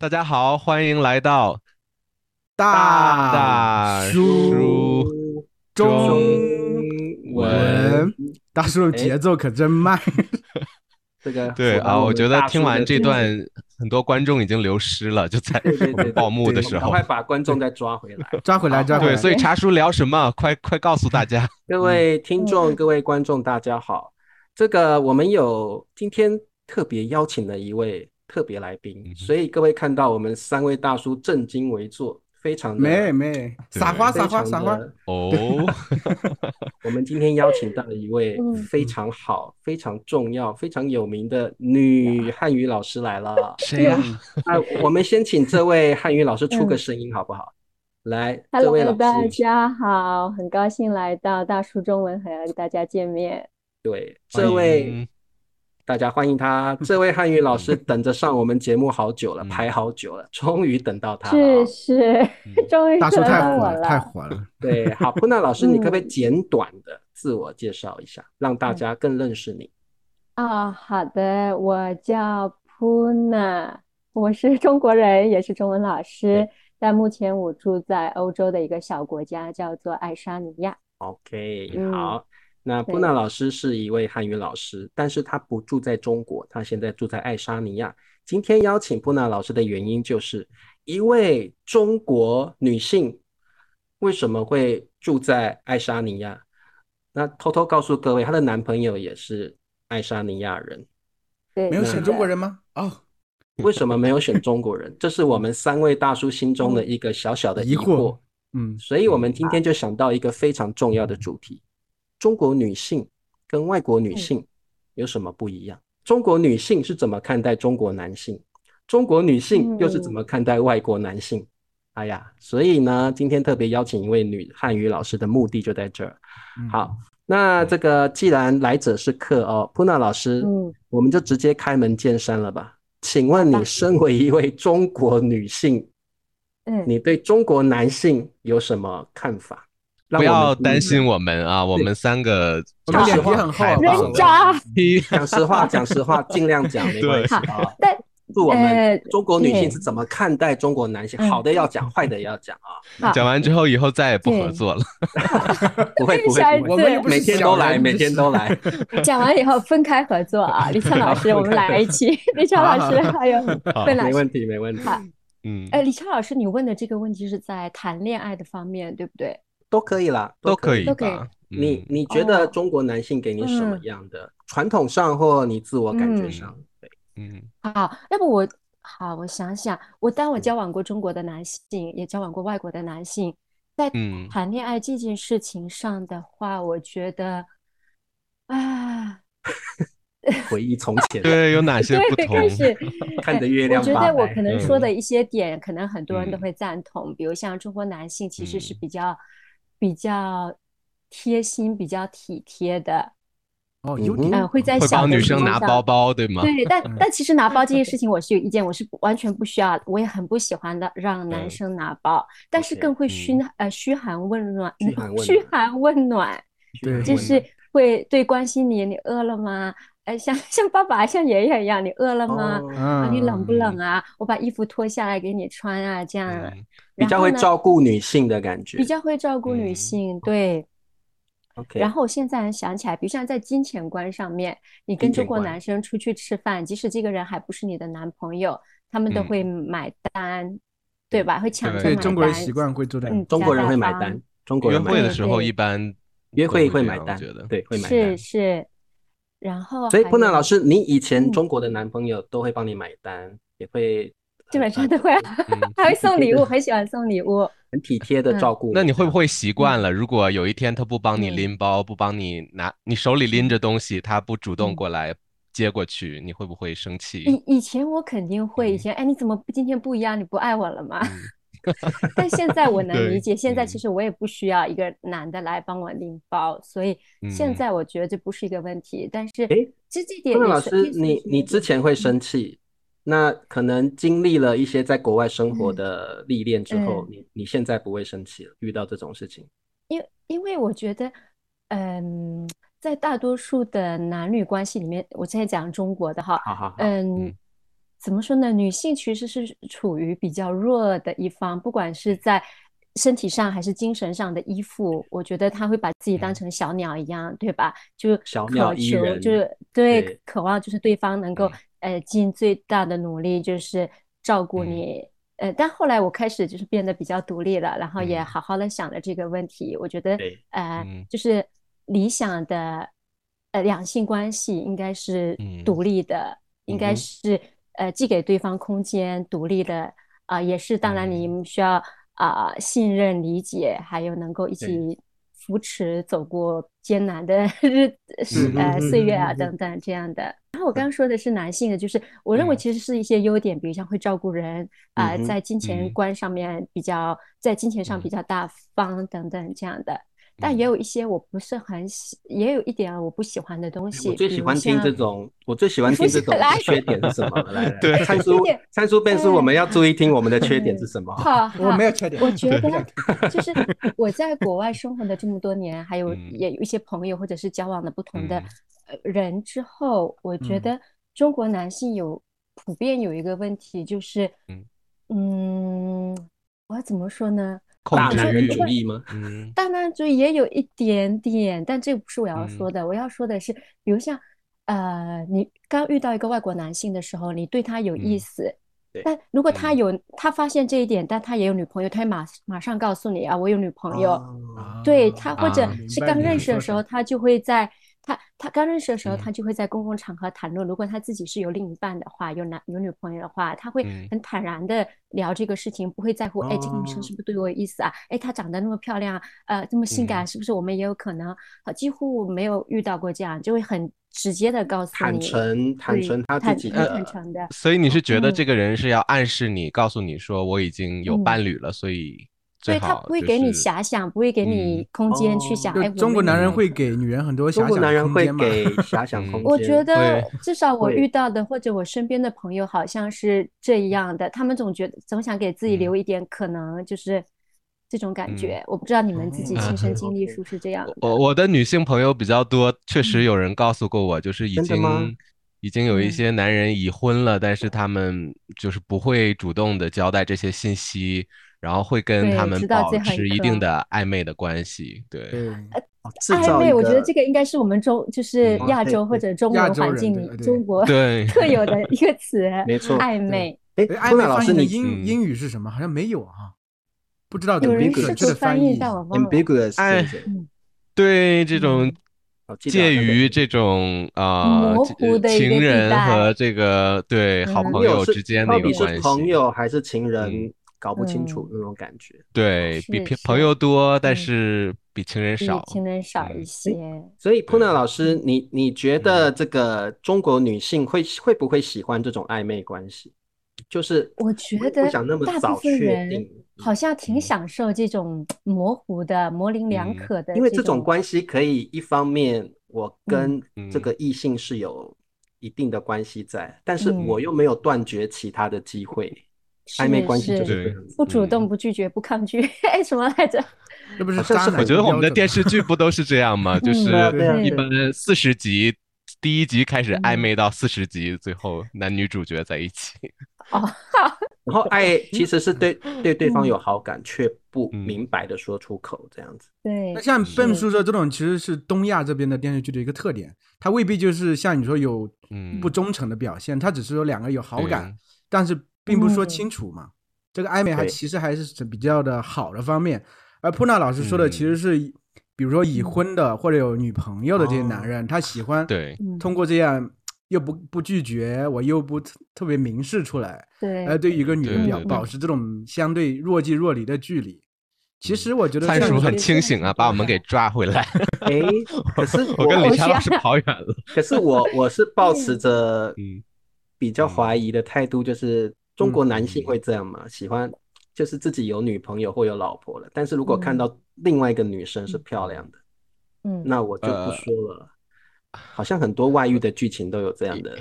大家好，欢迎来到大大叔叔中文文，大叔的节奏可真慢。这个对啊，我觉得听完这段，很多观众已经流失了，就在报幕的时候。赶快把观众再抓回来。抓回来，抓回对，来。所以茶叔聊什么？快快告诉大家。各位听众、嗯各位观众，大家好。这个我们有今天特别邀请了一位特别来宾，嗯所以各位看到我们三位大叔正襟危坐，非常的没没撒花非撒花常撒花。哦，我们今天邀请到了一位嗯非常好、非常重要、非常有名的女汉语老师来了。谁呀？那我们先请这位汉语老师出个嗯声音好不好？来，这位 Hello，老大，家好，很高兴来到大叔中文和大家见面。对，欢这位迎大家欢迎他。这位汉语老师等着上我们节目好久了，嗯排好久了，终于等到他了哦。是是，终于大叔等到我太火了，太了。火了。对，好，普娜老师，你可不可以嗯简短的自我介绍一下，让大家更认识你？啊，好的，我叫 Puna，我是中国人，也是中文老师，但目前我住在欧洲的一个小国家，叫做爱沙尼亚。OK，嗯好。那布娜老师是一位汉语老师，但是他不住在中国，他现在住在爱沙尼亚。今天邀请布娜老师的原因，就是一位中国女性为什么会住在爱沙尼亚？那偷偷告诉各位，她的男朋友也是爱沙尼亚人。对，没有选中国。人吗？哦，为什么没有选中国人？这是我们三位大叔心中的一个小小的疑疑惑嗯，所以我们今天就想到一个非常重要的主题：中国女性跟外国女性有什么不一样？中国女性是怎么看待中国男性？中国女性又是怎么看待外国男性？哎呀，所以呢，今天特别邀请一位女汉语老师的目的就在这儿。嗯好，那这个既然来者是客哦，普娜老师，嗯，我们就直接开门见山了吧？请问你身为一位中国女性，嗯，你对中国男性有什么看法？让不要担心我们啊，我们三个我们脸皮讲实话讲实话，讲实话，尽量讲，没关系对啊。但祝我们呃中国女性是怎么看待中国男性？嗯好的要讲，坏的也要讲啊。讲完之后，以后再也不合作了。不会不会不会，我们每天都来，每天都来。讲完以后分开合作啊，李畅老师，我们来一期。李畅老师还有好笨老师。没问题，没问题，好嗯，哎，李畅老师，你问的这个问题是在谈恋爱的方面，对不对？都可以啦，都可以。都可以。你你觉得哦中国男性给你什么嗯样的传统上或你自我感觉嗯。上？对，嗯。好，要不我好，我想想，我当我嗯交往过中国的男性，也交往过外国的男性，在嗯。谈恋爱这件事情上的话，我觉得啊，回忆从前，对，有哪些不对，同？看着哎月亮发我觉得我可能说嗯的一些点，可能很多人都嗯。会赞同，比如像中国男性其实是嗯。比较比较贴心、比较体贴的，哦，有嗯点嗯，会在会小帮女生拿包包，对吗？对，但嗯。但其实拿包这件事情我是有意见，我是不完全不需要，我也很不喜欢的让男嗯。生拿包，但是 OK，更会嘘呃嘘寒问暖，嘘寒 问嘘暖。寒问暖，对。就是会对关心你，你饿了吗？哎，像 像爸爸像爷爷一样，你饿了吗？哦啊，你冷不嗯冷啊？我把衣服脱下来给你穿啊，这样，嗯比较会照顾女性的感觉比。较会照顾女嗯性，对。OK，然后我现在想起来，比如像在金钱观上面，你跟中国男生出去吃饭，即使这个人还不是你的男朋友，他们都嗯会买单，对吧？会抢买对中国人单习惯会做的。嗯，中国人会买单，中国约人买单会的时候一般约会会买单觉得，对，会买是。是。然后所以，还有碰娜老师，你以前嗯中国的男朋友都会帮你买单，也会基本呃上都会 还会送礼物，很喜欢送礼物。很体贴的嗯照顾那你会不会？习惯了？如果有一天他不帮你嗯拎包，不帮你拿，你手里拎着东西，他不主动嗯过来接过去，你会不会生气？以以前我肯定会，以嗯前哎，你怎么今天不一样？你不爱我了吗？嗯 但现在我能理解，现在其嗯实我也不需要一个男的来帮我拎包，所以现嗯在我觉得这不是一个问题。但是哎其实这点老师，你你之前会生气，那可能经历了一些在国外生活嗯的历练之后，嗯你你现在不会生气了，遇到这种事情。因因为我觉得，嗯，在大多数的男女关系里面，我现在讲中国的哈，好好好，嗯嗯，怎么说呢？女性其实是处于比较弱的一方，不管是在身体上还是精神上的依附，我觉得她会把自己当成小鸟一样，对吧？就小鸟渴求，依人就是对对渴望，就是对方能够呃尽最大的努力，就是照顾嗯你。呃，但后来我开始就是变得比较独立了，然后也嗯好好的想了这个问题。我觉得，呃嗯，就是理想的呃两性关系应该是嗯独立的，应该是呃既给对方空间，独立的啊、也是当然你需要啊、信任、理解，还有能够一起扶持走过艰难的日是嗯呃岁月啊等等这样的。然后我刚刚说的是男性的，就是我认为嗯。其实是一些优点，比如像会照顾人啊、在金钱嗯。观上面比较，在金钱上比嗯。较大方等等这样的。但嗯也有一些我不是很喜，也有一点我不喜欢的东西，我最喜欢听这种，我最喜欢听这种缺点是什么？对参叔缺点，参叔辩叔，我们要注意听我们的缺点嗯是什么？好，我没有缺点，我觉得 就是我在国外生活的这么多年，还有嗯也有一些朋友或者是交往的不同的人之后，我觉嗯得中国男性有普遍有一个问题，就是嗯嗯，我要怎么说呢？大男人控制主义吗？嗯大男主义也有一点点，但这个不是我要嗯说的。我要说的是，比如像呃，你刚遇到一个外国男性的时候，你对他有意嗯思，对但如果他嗯有他发现这一点，但他也有女朋友，他会马马上告诉你啊，我有女朋友。哦对他或者啊是刚认识的时候，他就会在他他刚认识的时候，嗯。他就会在公共场合谈论，如果他自己是有另一半的话，有男有女朋友的话，他会嗯。很坦然的聊这个事情，不会在乎，哎，这个女生哦。是不是对我有意思啊？哎，她长得那么漂亮，呃，这么性感，嗯。是不是我们也有可能？好，几乎没有遇到过这样，就会很直接的告诉你坦，诚坦诚他自己的坦诚的，所以你是觉得嗯。这个人是要暗示你，告诉你说我已经有嗯。伴侣了，所以最对他不会给你遐想，不会给你嗯空间去想，哦哎，中国男人会给女人很多中国遐想男人会空间嘛？给遐想嗯空间。我觉得至少我遇到的或者我身边的朋友好像是这样的，他们总觉得总想给自己嗯留一点可能，就是这种感嗯觉。我不知道你们自己哦亲身经历是不是这样的？我我的女性朋友比较多，确实嗯有人告诉过我，就是已经已经有一嗯些男人已婚了，但是他们就是不会主动的交代这些信息，然后会跟他们保持一定的暧昧的关系。对，暧昧，我觉得这个应该是我们中就是嗯亚洲或者中亚洲人文环境里对对中国 对特有的 一个词，没错暧昧。哎，哎，暧坤娜老师，你英嗯英语是什么？好像没有啊，不知道有怎么人试准确的图翻译，翻译。但我忘了。ambiguous 哎是不是？对这种介于这种啊模这糊的情人和这个对好嗯朋友朋友之间的一个关系，朋友还是情人嗯，搞不清楚嗯那种感觉。对比朋朋友多，但嗯是比情人少。情人少一嗯些。所以，普娜对老师，你你觉得这个中国女性会会不会喜欢这种暧昧关系？就是我觉得不得想那么大部早确分人定，好像挺嗯享受这种模糊的、模棱两嗯可的因为这种种关系可以一方面我跟嗯这个异性是有一定的关系在，但是嗯我又没有断绝其他的机会。暧昧关系就是。不主嗯动、不拒绝、不抗拒，哎，什么来着？这不是渣男我觉得我们的电视剧不都是这样吗？就嗯是一般四十集，第一集开始暧嗯昧到四十集，最后男女主角在一起。哦，然后爱 其实是对对对方嗯有好感，却不嗯明白的说出口，这样子。对那，像笨是叔说这种，其实是东亚这边的电视剧的一个特点，它未必就是像你说有嗯不忠诚的表现，它只是说两个有好感，但是并不是说嗯。清楚嘛。这个暧昧还其实还是比较的好的方面，而普娜老师说的嗯其实是，比如说已婚的或者有女朋友的这些男哦人，他喜欢对，嗯。通过这样又不不拒绝，我又不特特别明示出来，对，呃，对于一个女人表对对。保持这种相对若即若离的距离。其实我觉得灿叔很清醒啊，把我们给抓回来。哎，可是我跟李强老师跑远了。可是我我是保持着 嗯。比较怀疑的态度，就是中国男性嗯会这样吗？喜欢就是自己有女朋友或有老婆了，但是如果看嗯到另外一个女生是漂亮的，嗯，那我就不呃说了。好像很多外遇的剧情都有这样的，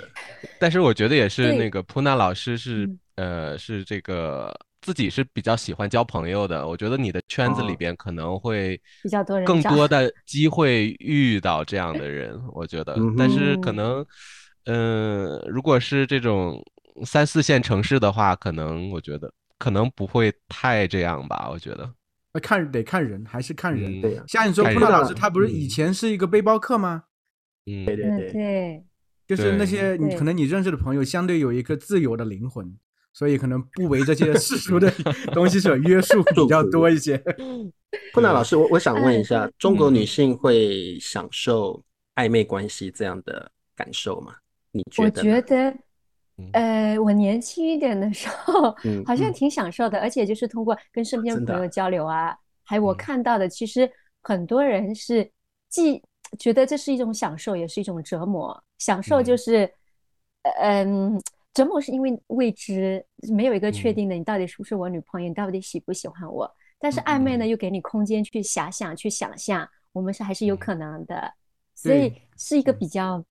但是我觉得也是那个普娜老师是嗯呃是这个自己是比较喜欢交朋友的。我觉得你的圈子里哦边可能会比较多人更多的机会遇到这样的人，我觉得。但是可嗯能，嗯、如果是这种三四线城市的话，可能我觉得可能不会太这样吧，我觉得。那看得看人，还是看人。嗯对呀像你说看普娜人老师，他不是以前是一个背包客吗？嗯，嗯，对对对，就是那些你可能你认识的朋友，相对有一个自由的灵魂，所以可能不为这些世俗的 东西所约束比较多一些。布娜老师，我我想问一下嗯，中国女性会享受暧昧关系这样的感受吗？你觉得我？觉得嗯，呃，我年轻一点的时候嗯，好像嗯。挺享受的，而且就是通过跟身边朋友交流啊，还有我嗯。看到的，其实很多人是既觉得这是一种享受，也是一种折磨。享受就嗯。是，呃嗯，折磨是因为未知，没有一个确嗯。定的，你到底是不是我女朋友，你到底喜不喜欢我？但是暧昧呢，嗯。又给你空间去遐想、去想象，我们是还是有嗯。可能的。所以是一个比较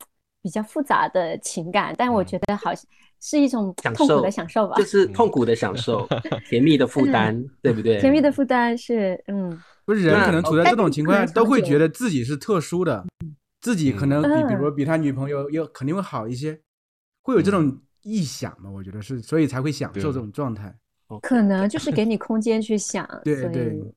比较复杂的情感，但我嗯。觉得好像是一种痛苦的享受吧，就。是痛苦的享受，甜蜜的负担，对不对？甜蜜的负担是嗯。不是人可能处在这种情况下，都会觉得自己是特殊的，自己可能比比如比他女朋友又肯定会好一些，会有这种臆想嘛？我觉得是，所以才会享受这种状态。可能就是给你空间去想，对对以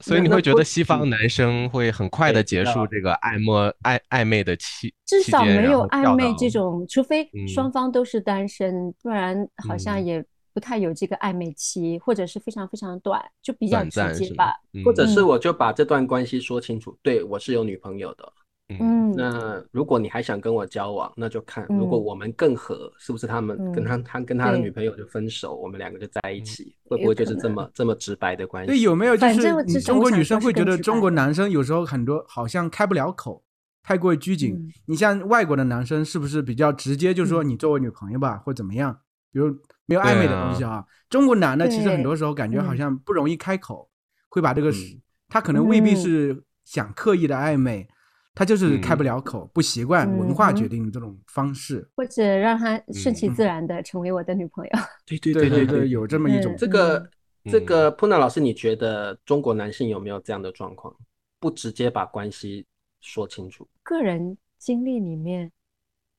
所以你会觉得西方嗯男生会很快的结束这个暧昧暧暧昧的期至少没有暧昧这种，除非嗯双方都是单身，不然好像嗯也不太有这个暧昧期，或者是非常非常短，就比较短直接吧。？或者是嗯我就把这段关系说清楚，对我是有女朋友的。嗯嗯，那如果你还想跟我交往，那就看如果嗯我们更合，是不是他们跟他嗯他跟他的女朋友就分手，我们两个就在一嗯起，会不会就是这么这么直白的关系？对，有没有就是中国女生会觉得中国男生有时候很多好像开不了口，太过于拘谨。嗯你像外国的男生是不是比较直接，就说嗯你做我女朋友吧，或怎么样？比如没有暧昧的东西啊。中国男的其实很多时候感觉好嗯像不容易开口，会把这个嗯他可能未必嗯是想刻意的暧昧，他就是开不了口，不习惯文化嗯决定这种方式。或者让他顺其嗯自然的成为我的女朋友。对对对对对，有这么一种嗯这个这嗯个 Puna 老师，你觉得中国男性有没有这样的状况？不直接把关系说清楚？个人经历里面，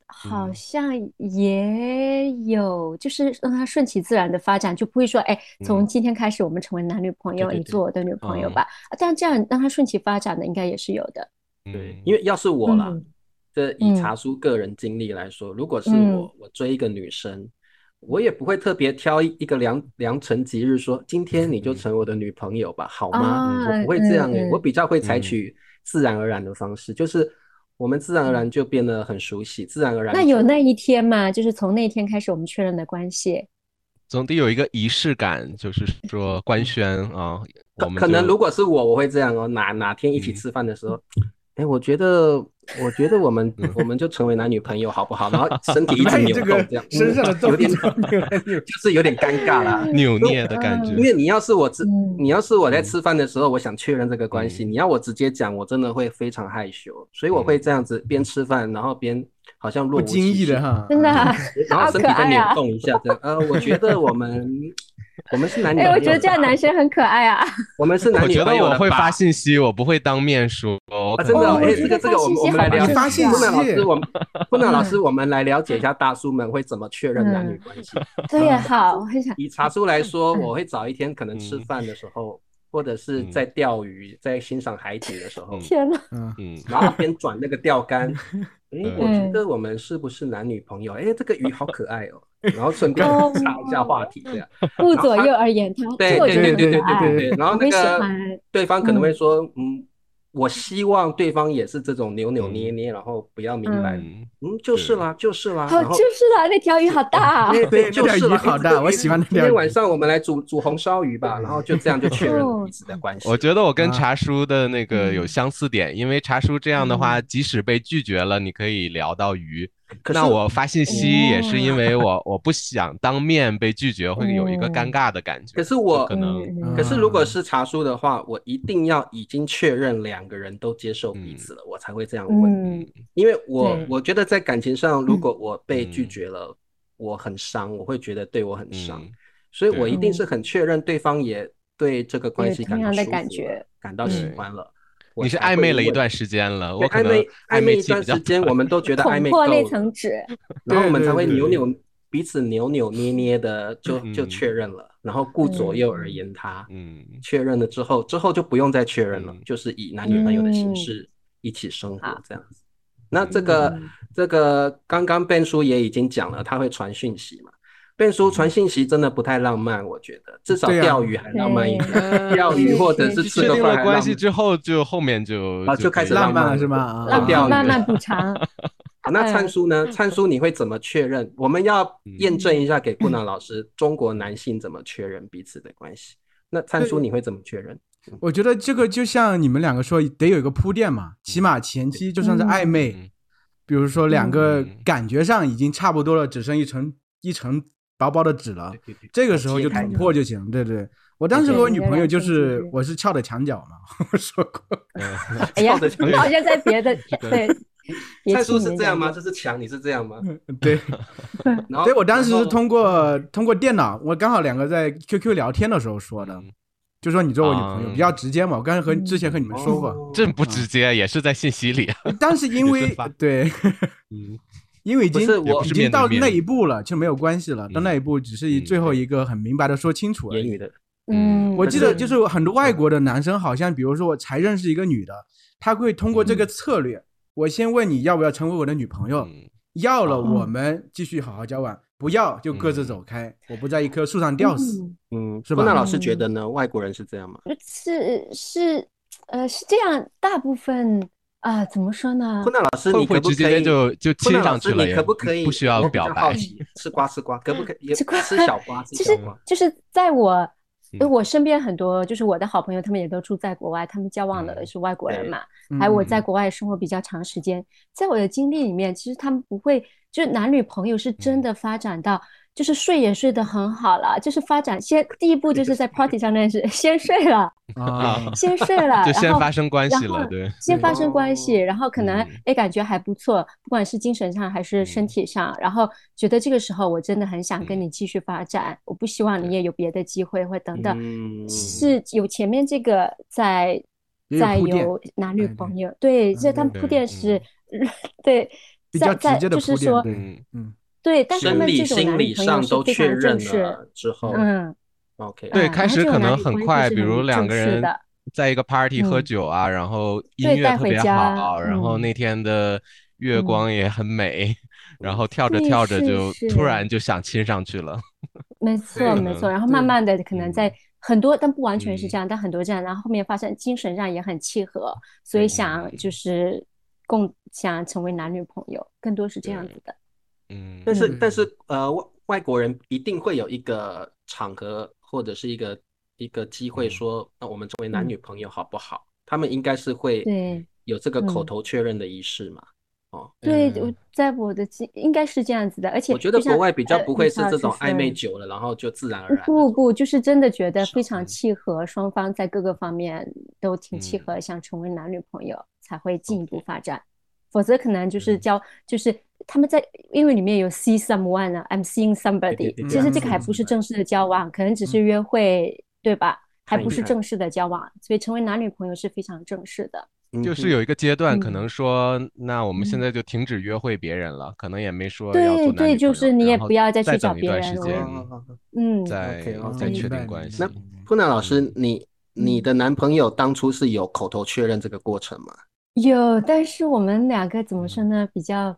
好嗯像也有，就是让他顺其自然的发展，就不会说，哎，从嗯今天开始我们成为男女朋友，对对对你做我的女朋友嗯吧。啊但这样让他顺其发展的，应该也是有的。对嗯，因为要是我啦嗯，这以嗯茶叔个人经历来说，如果是嗯我，我追一个女生，我也不会特别挑一一个良良辰吉日说今天你就嗯成为我的女朋友吧，好吗？啊我不会这样诶、我比较会采嗯取自然而然的方式，就是我们自然而然就变得很熟悉，自然而然那有那一天吗？就是从那一天开始，我们确认的关系。总得有一个仪式感，就是说官宣啊，我们可可能如果是我，我会这样哦。哪哪天一起嗯吃饭的时候，哎、我觉得，我觉得我们嗯我们就成为男女朋友好不好？然后身体一直扭动，这样身上的嗯有点就是有点尴尬啦。扭捏的感嗯觉因。为你要是我直，嗯你要是我在吃饭的时候，我想确认这个关系，嗯你要我直接讲，我真的会非常害羞，所以我会这样子边吃饭，然后边好像不经，意的哈，真的啊，然后身体再扭！动一下，这样。呃，我觉得我们 我们是男女哎，我朋友觉得这样男生很可爱啊。我们是男女我觉得朋友我会发信息，我不会当面说。我啊，真的哦，哎，这个这个，我们发信息我们来了解。好发信布南老师，我们 布南老师，嗯我们来了解一下大叔们会怎么确认男女关系。对，啊好，我很想，以茶叔来说，嗯我会早一天可能吃嗯饭的时候，或者是嗯在钓鱼、在欣赏海景的时候，嗯天哪，嗯，嗯，然后边转那个钓竿。哎，我觉嗯得我们是不是男女朋友？哎，这个鱼好可爱哦。然后顺便哦插一下话题，这样。顾左右而言他，对对对对对对对。然后那个欢对方可能会嗯说，嗯，我希望对方也是这种扭扭捏捏，然后不要明白，嗯嗯，就是啦，就是啦。哦，就是啦，那条鱼好大啊！对对那条就是啦鱼好大我喜欢那今天晚上我们来煮煮红烧鱼吧，然后就这样就确认了彼此的关系。我觉得我跟啊茶叔的那个有嗯相似点，因为茶叔这样的话，嗯即使被拒绝了，你可以聊到鱼。可是那我发信息也是因哦为我我不想当面被拒绝，会有一个尴嗯尬的感觉。可是我可能可是如果是查叔的话，我一定要已经确认两个人都接受彼此了，我才会这样问。嗯因为我我觉得在感情上，如果我被拒嗯绝了，我很伤，我会觉得对我很伤，嗯所以我一定是很确认对方也对这个关系感到舒服感觉感到喜嗯欢了。我你是暧昧了一段时间了，我暧我可能昧暧昧一段时间，我们都觉得 暧昧够捅破那了层纸，然后我们才会对对对扭扭彼此扭扭捏捏的就就嗯。确认了，然后顾左右而言他，嗯。确认了之后，之后就不用再确认了，嗯。就是以男女朋友的形嗯。式一起生活好。这样子。那这个嗯。这个刚刚 Ben 叔也已经讲了，他会传讯息嘛？Ben 叔传信息真的不太浪漫，我觉得至少钓鱼还浪漫一点，对钓鱼或者是吃个饭了关系。之后，就后面就啊就开始浪漫漫了是吗？啊浪钓鱼慢慢补偿。好那灿嗯叔呢？灿叔你会怎么确认？我们要验证一下给顾南老师，中国男性怎么确认彼此的关系？那灿叔你会怎么确认？我觉得这个就像你们两个说，得有一个铺垫嘛，起码前期就算是暧昧，嗯比如说两个嗯感觉上已经差不多了，只剩一层一层薄薄的纸了，对对对这个时候就捅破就行。对对，我当时和我女朋友就是我是翘着墙角嘛，我说过。嗯 哎呀靠着，墙你好像在别的对，别灿叔是这样吗？讲这是墙，你是这样吗？对，然后对我当时是通过通过电脑，我刚好两个在 QQ 聊天的时候说的，嗯就说你做我女朋友啊比较直接嘛。我刚才和之前和你们说过，哦这不直接，也是在信息里啊。但是因为对，嗯因为已经我已经到那一步了，就没有关系了。到嗯那一步只是最后一个很明白的说清楚而已。的，嗯，我记得就是很多外国的男生，好像比如说我才认识一个女的，他会通过这个策略，我先问你要不要成为我的女朋友，嗯要了哦我们继续好好交往，不要就各自走开，我不在一棵树上吊死。嗯嗯，是吧那老师觉得呢？外国人是这样吗？是是呃是这样，大部分啊怎么说呢坤娜老师，会你不会直接可不可以就就亲上去了你可不可以？不需要表白，吃瓜吃瓜，可不可以？吃瓜吃小瓜，吃其实。就是在我我身边很多就是我的好朋友，他们也都住在国外，他们交往的嗯是外国人嘛，嗯还有我在国外生活比较长时间，在我的经历里面，其实他们不会，就是男女朋友是真的发展到，就是睡也睡得很好了，就是发展先第一步就是在 party 上认识，先睡了，啊，先睡了，就先然后发生关系然后了，对，先发生关系，哦然后可能嗯。哎感觉还不错，不管是精神上还是身嗯。体上，然后觉得这个时候我真的很想跟嗯。你继续发展，我不希望你也有别的机会或等等，嗯，是有前面这个在在有男女朋友，对，这他们铺垫嗯。是，对，比较在在直接的就是说，嗯，对，但他生理、们这种心理男女朋友上都是非常确认正式，了之后嗯，，OK，对，开始可能很快，比如两个人在一个 party 喝嗯酒啊，然后音乐特别回家好，然后嗯那天的月嗯光也很美，然后跳着跳着就突然就想亲上去了。没 错没错，嗯然后慢慢的可能在嗯很多，但不完全是嗯这样，但很多这样，然后后面发现精神上也很契合，所以想就是共想成为男女朋友，更多是这样子的。嗯，但是嗯。但是呃，外外国人一定会有一个场合或者是一个一个机会嗯。说，那我们成为男嗯。女朋友好不好？他们应该是会对有这个口嗯。头确认的仪式嘛？哦，对，嗯。我在我的记应该是这样子的，而且我觉得国外比较呃不会是这种暧昧久了，然后就自然而然的不不，就是真的觉得非常嗯。契合，双方在各个方面都挺契嗯。合，想成为男女朋友才会进一步发展，否则可能就是嗯交就是他们在因为里面有 see someone 啊，I'm seeing somebody，其实这嗯个还不是嗯正式的交往，可能只是约会，对吧？还不是正式的交往，所以成为男女朋友是非常正式的。就是有一个阶段，可嗯能说，那我们现嗯在就停止约会别人了，可能也没说对对，就是你也不要再去找别人了。嗯，再再确定关系明白。布南老师嗯，你你的男朋友当初是有口头确认这个过程吗？有，但是我们两个怎么说呢？比较，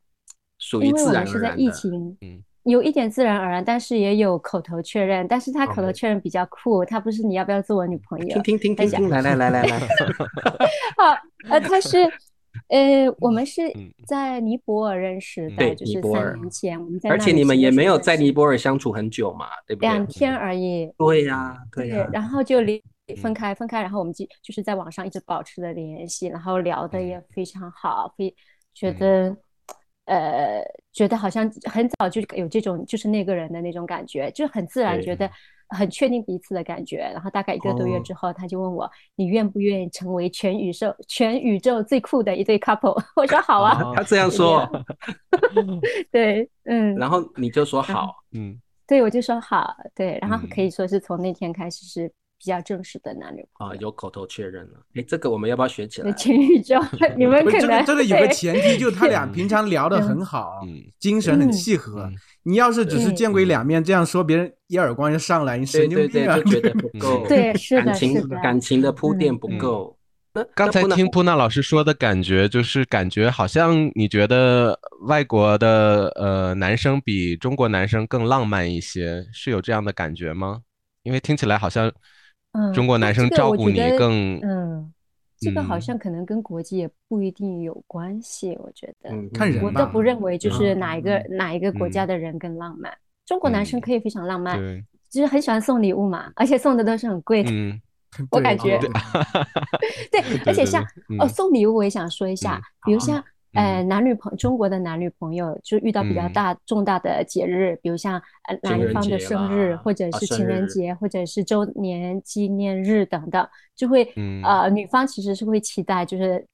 属于因为我然们是在疫的。情，嗯有一点自然而然，但是也有口头确认。但是他口头 OK 确认比较酷，他不是你要不要做我女朋友听？听听他讲听听，来来来来来，好，呃，他是，呃，我们是嗯在尼泊尔认识嗯的，对就是三尔年前我们在而且里你们也没有在尼泊尔相处很久嘛，对不对？两天而已。对呀，对呀。然后就离分嗯。开，分开，然后我们就就是在网上一直保持了联系，然后聊的也非常好，非觉嗯。得呃觉得好像很早就有这种就是那个人的那种感觉，就很自然觉。得很确定彼此的感觉。然后大概一个多月哦。之后，他就问我你愿不愿意成为全宇宙全宇宙最酷的一对 couple？我说好啊，哦他这样说，对，嗯，然后你就说好，嗯。对，我就说好，对，然后可嗯以说是从那天开始是比较正式的男女朋啊，友。有口头确认了。哎，这个我们要不要学起来那？全宇宙，你们可能个这个有个前提，就是他俩嗯平常聊得很好，嗯精神很嗯契合嗯。你要是只是嗯见鬼两面，这样说别人一耳光就上来，你神对对对，经病啊！就觉得 不够。对是的感情的感情的铺垫嗯不嗯够。那刚才听普娜老师说的感觉，就是感觉好像你觉得外国的呃男生比中国男生更浪漫一些，是有这样的感觉吗？因为听起来好像嗯中国男生照顾你更嗯，这个好嗯像可能跟国籍也不一定有关系，我觉得。我倒不认为就是嗯哪一个嗯哪一个国家嗯的人更浪漫。中国男生嗯可以非常浪漫，对，就是很喜欢送礼物嘛，而且送的都是很贵的。嗯我感觉对 对，而且像哦嗯送礼物，我也想说一下嗯，比如像呃嗯。男女朋中国的男女朋友，就遇到比较嗯。大重大的节日，比如像呃男方的生日，或者是情人日节，或者是周年纪念日等等，就会嗯。呃女方其实是会期待就是。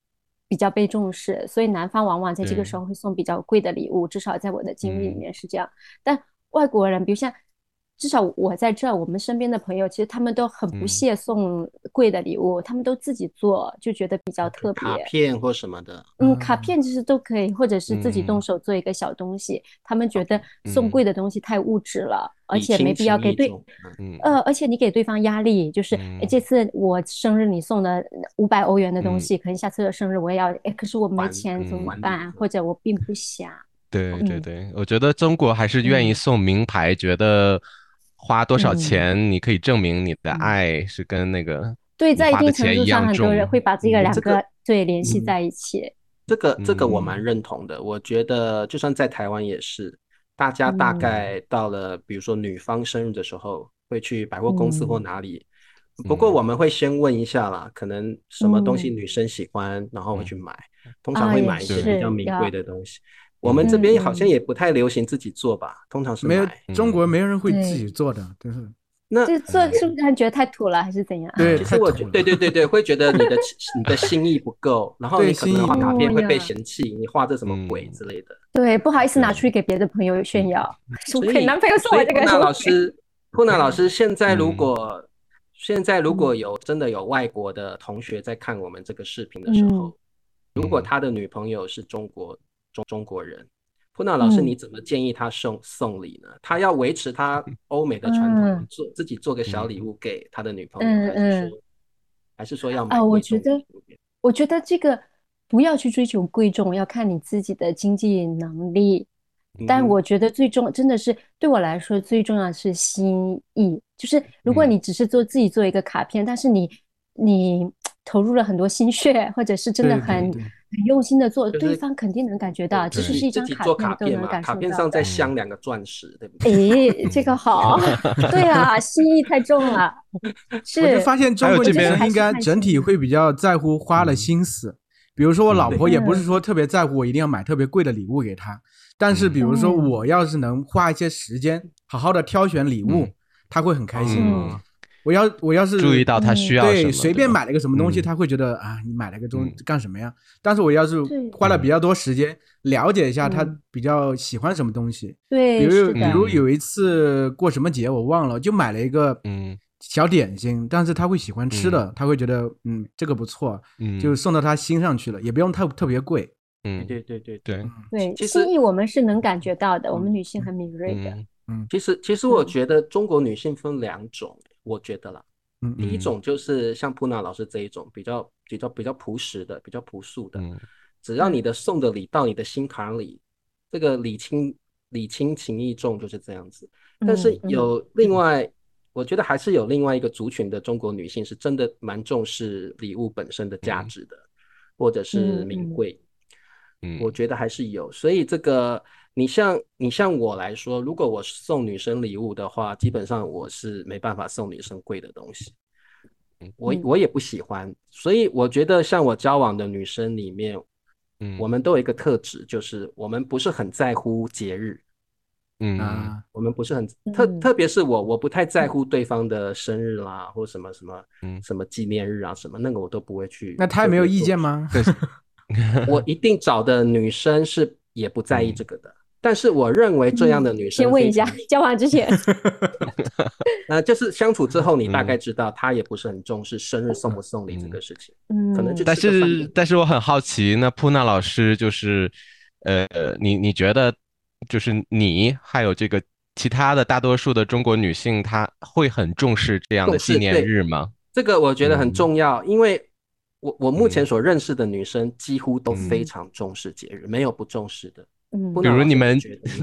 比较被重视，所以男方往往在这个时候会送比较贵的礼物，至少在我的经历里嗯。面是这样。但外国人，比如像至少我在这儿，我们身边的朋友，其实他们都很不嗯屑送贵的礼物，他们都自己做，就觉得比较特别。卡片或什么的，嗯，卡嗯片其实都可以，或者是自己动嗯手做一个小东西。他们觉得送嗯贵的东西太物质了，而且没必要给对，呃，而且你给对方压力，就是嗯这次我生日你送的五百欧元的东嗯西，可能下次的生日我也要，哎，可是我没钱怎么办？礼或者我并不想。对对嗯对，我觉得中国还是愿意嗯送名牌，觉得花多少嗯钱你可以证明你的嗯爱是跟那个对，在一定程度上，很多人会把这个嗯两个个对联系嗯在一起。这个这个我嗯蛮认同的。我觉得就算在台湾也是，大家大嗯概到了比如说女方生日的时候，会去百货公司或嗯哪里。不过嗯我们会先问一下啦，可能什么东西嗯女生喜欢，然后会嗯去买。通常会买一些比较名贵的东西。我们这嗯边好像嗯。也不太流行自己做吧，通常是没有买。中国嗯。没有人会自己做的，就是那这做是不是觉得太土了，还是怎样？对其实我觉太土对对对对，会觉得你的 你的心意不够，然后你可能画卡片会被嫌弃，你画这什么鬼嗯。之类的。对，不好意思拿出去给别的朋友炫耀，说所以，男朋友送我这个那老师，布娜老师，现在如嗯。果现在如果嗯。有真的有外国的同学在看我们这个视频的时候，如果嗯。他的女朋友是中国中中国人，普娜老师，嗯。你怎么建议他送送礼呢？他要维持他 欧美的传统嗯，做自己做个小礼物给他的女朋嗯友，还是嗯。说还是说要买啊，我觉得我觉得这个不要去追求贵重，要看你自己的经济能力。但嗯。我觉得最重真的是对我来说最重要的是心意，就是如果嗯。你只是做自己做一个卡片，但是你你投入了很多心血，或者是真的对对对很很用心的做，就是对方肯定能感觉到，即对使是一张卡片都能片嘛，卡片感受到的上再镶两个钻石，对不对？诶，这个好，对啊，心意太重了，是，我就发现中还有这边应该整体会比较在乎花了嗯心思。比如说我老嗯婆也不嗯是说特别在乎我一定要买特别贵的礼物给她，但是比如说嗯我要是能花一些时间好好的挑选礼物嗯，她会很开心。嗯我要我要是注意到他需要对随便买了个什么东西，他会觉得啊，你买了个东嗯。干什么呀？但是我要是花了比较多时间了解一下她嗯。比较喜欢什么东西，对比，如，比如有一次过什么节我忘了，就买了一个嗯。小点心，但是他会喜欢吃的，他会觉得嗯这个不错，嗯，就送到他心上去了，也不用特特别贵。嗯。对对对对，对，其实心意我们是能感觉到的，我们女性很敏锐的。嗯。其实，其实我嗯觉得中国女性分两种，我觉得啦。嗯第一嗯种就是像普娜老师这一种，比较比较比较朴实的、比较朴素的，嗯只要你的送的礼到你的心坎里，这个礼轻礼轻情意重就是这样子。但是有另外，我觉得还是有另外一个族群的中国女性是真的蛮重视礼物本身的价嗯值的，或者是名贵。嗯，我觉得还是有，所以这个你像你像我来说，如果我送女生礼物的话，基本上我是没办法送女生贵的东西，我嗯我也不喜欢，所以我觉得像我交往的女生里面，嗯我们都有一个特质，就是我们不是很在乎节日，嗯啊，我们不是很特，嗯特别是我，我不太在乎对方的生日啦，或什么什么嗯什么纪念日啊，什么那个我都不会去。那他也没有意见？吗？我一定找的女生是也不在意这个的。但是我认为这样的女生先问一下，交往之前，呃，就是相处之后，你大嗯概知道她也不是很重视生日送不送礼这个事情。嗯，可能就但是，但是我很好奇，那普娜老师就是，呃，你你觉得，就是你还有这个其他的大多数的中国女性，她会很重视这样的纪念日吗？这个我觉得很嗯重要，因为我我目前嗯所认识的女生几乎都非嗯常重视节日，没有不重视的。嗯。比如你们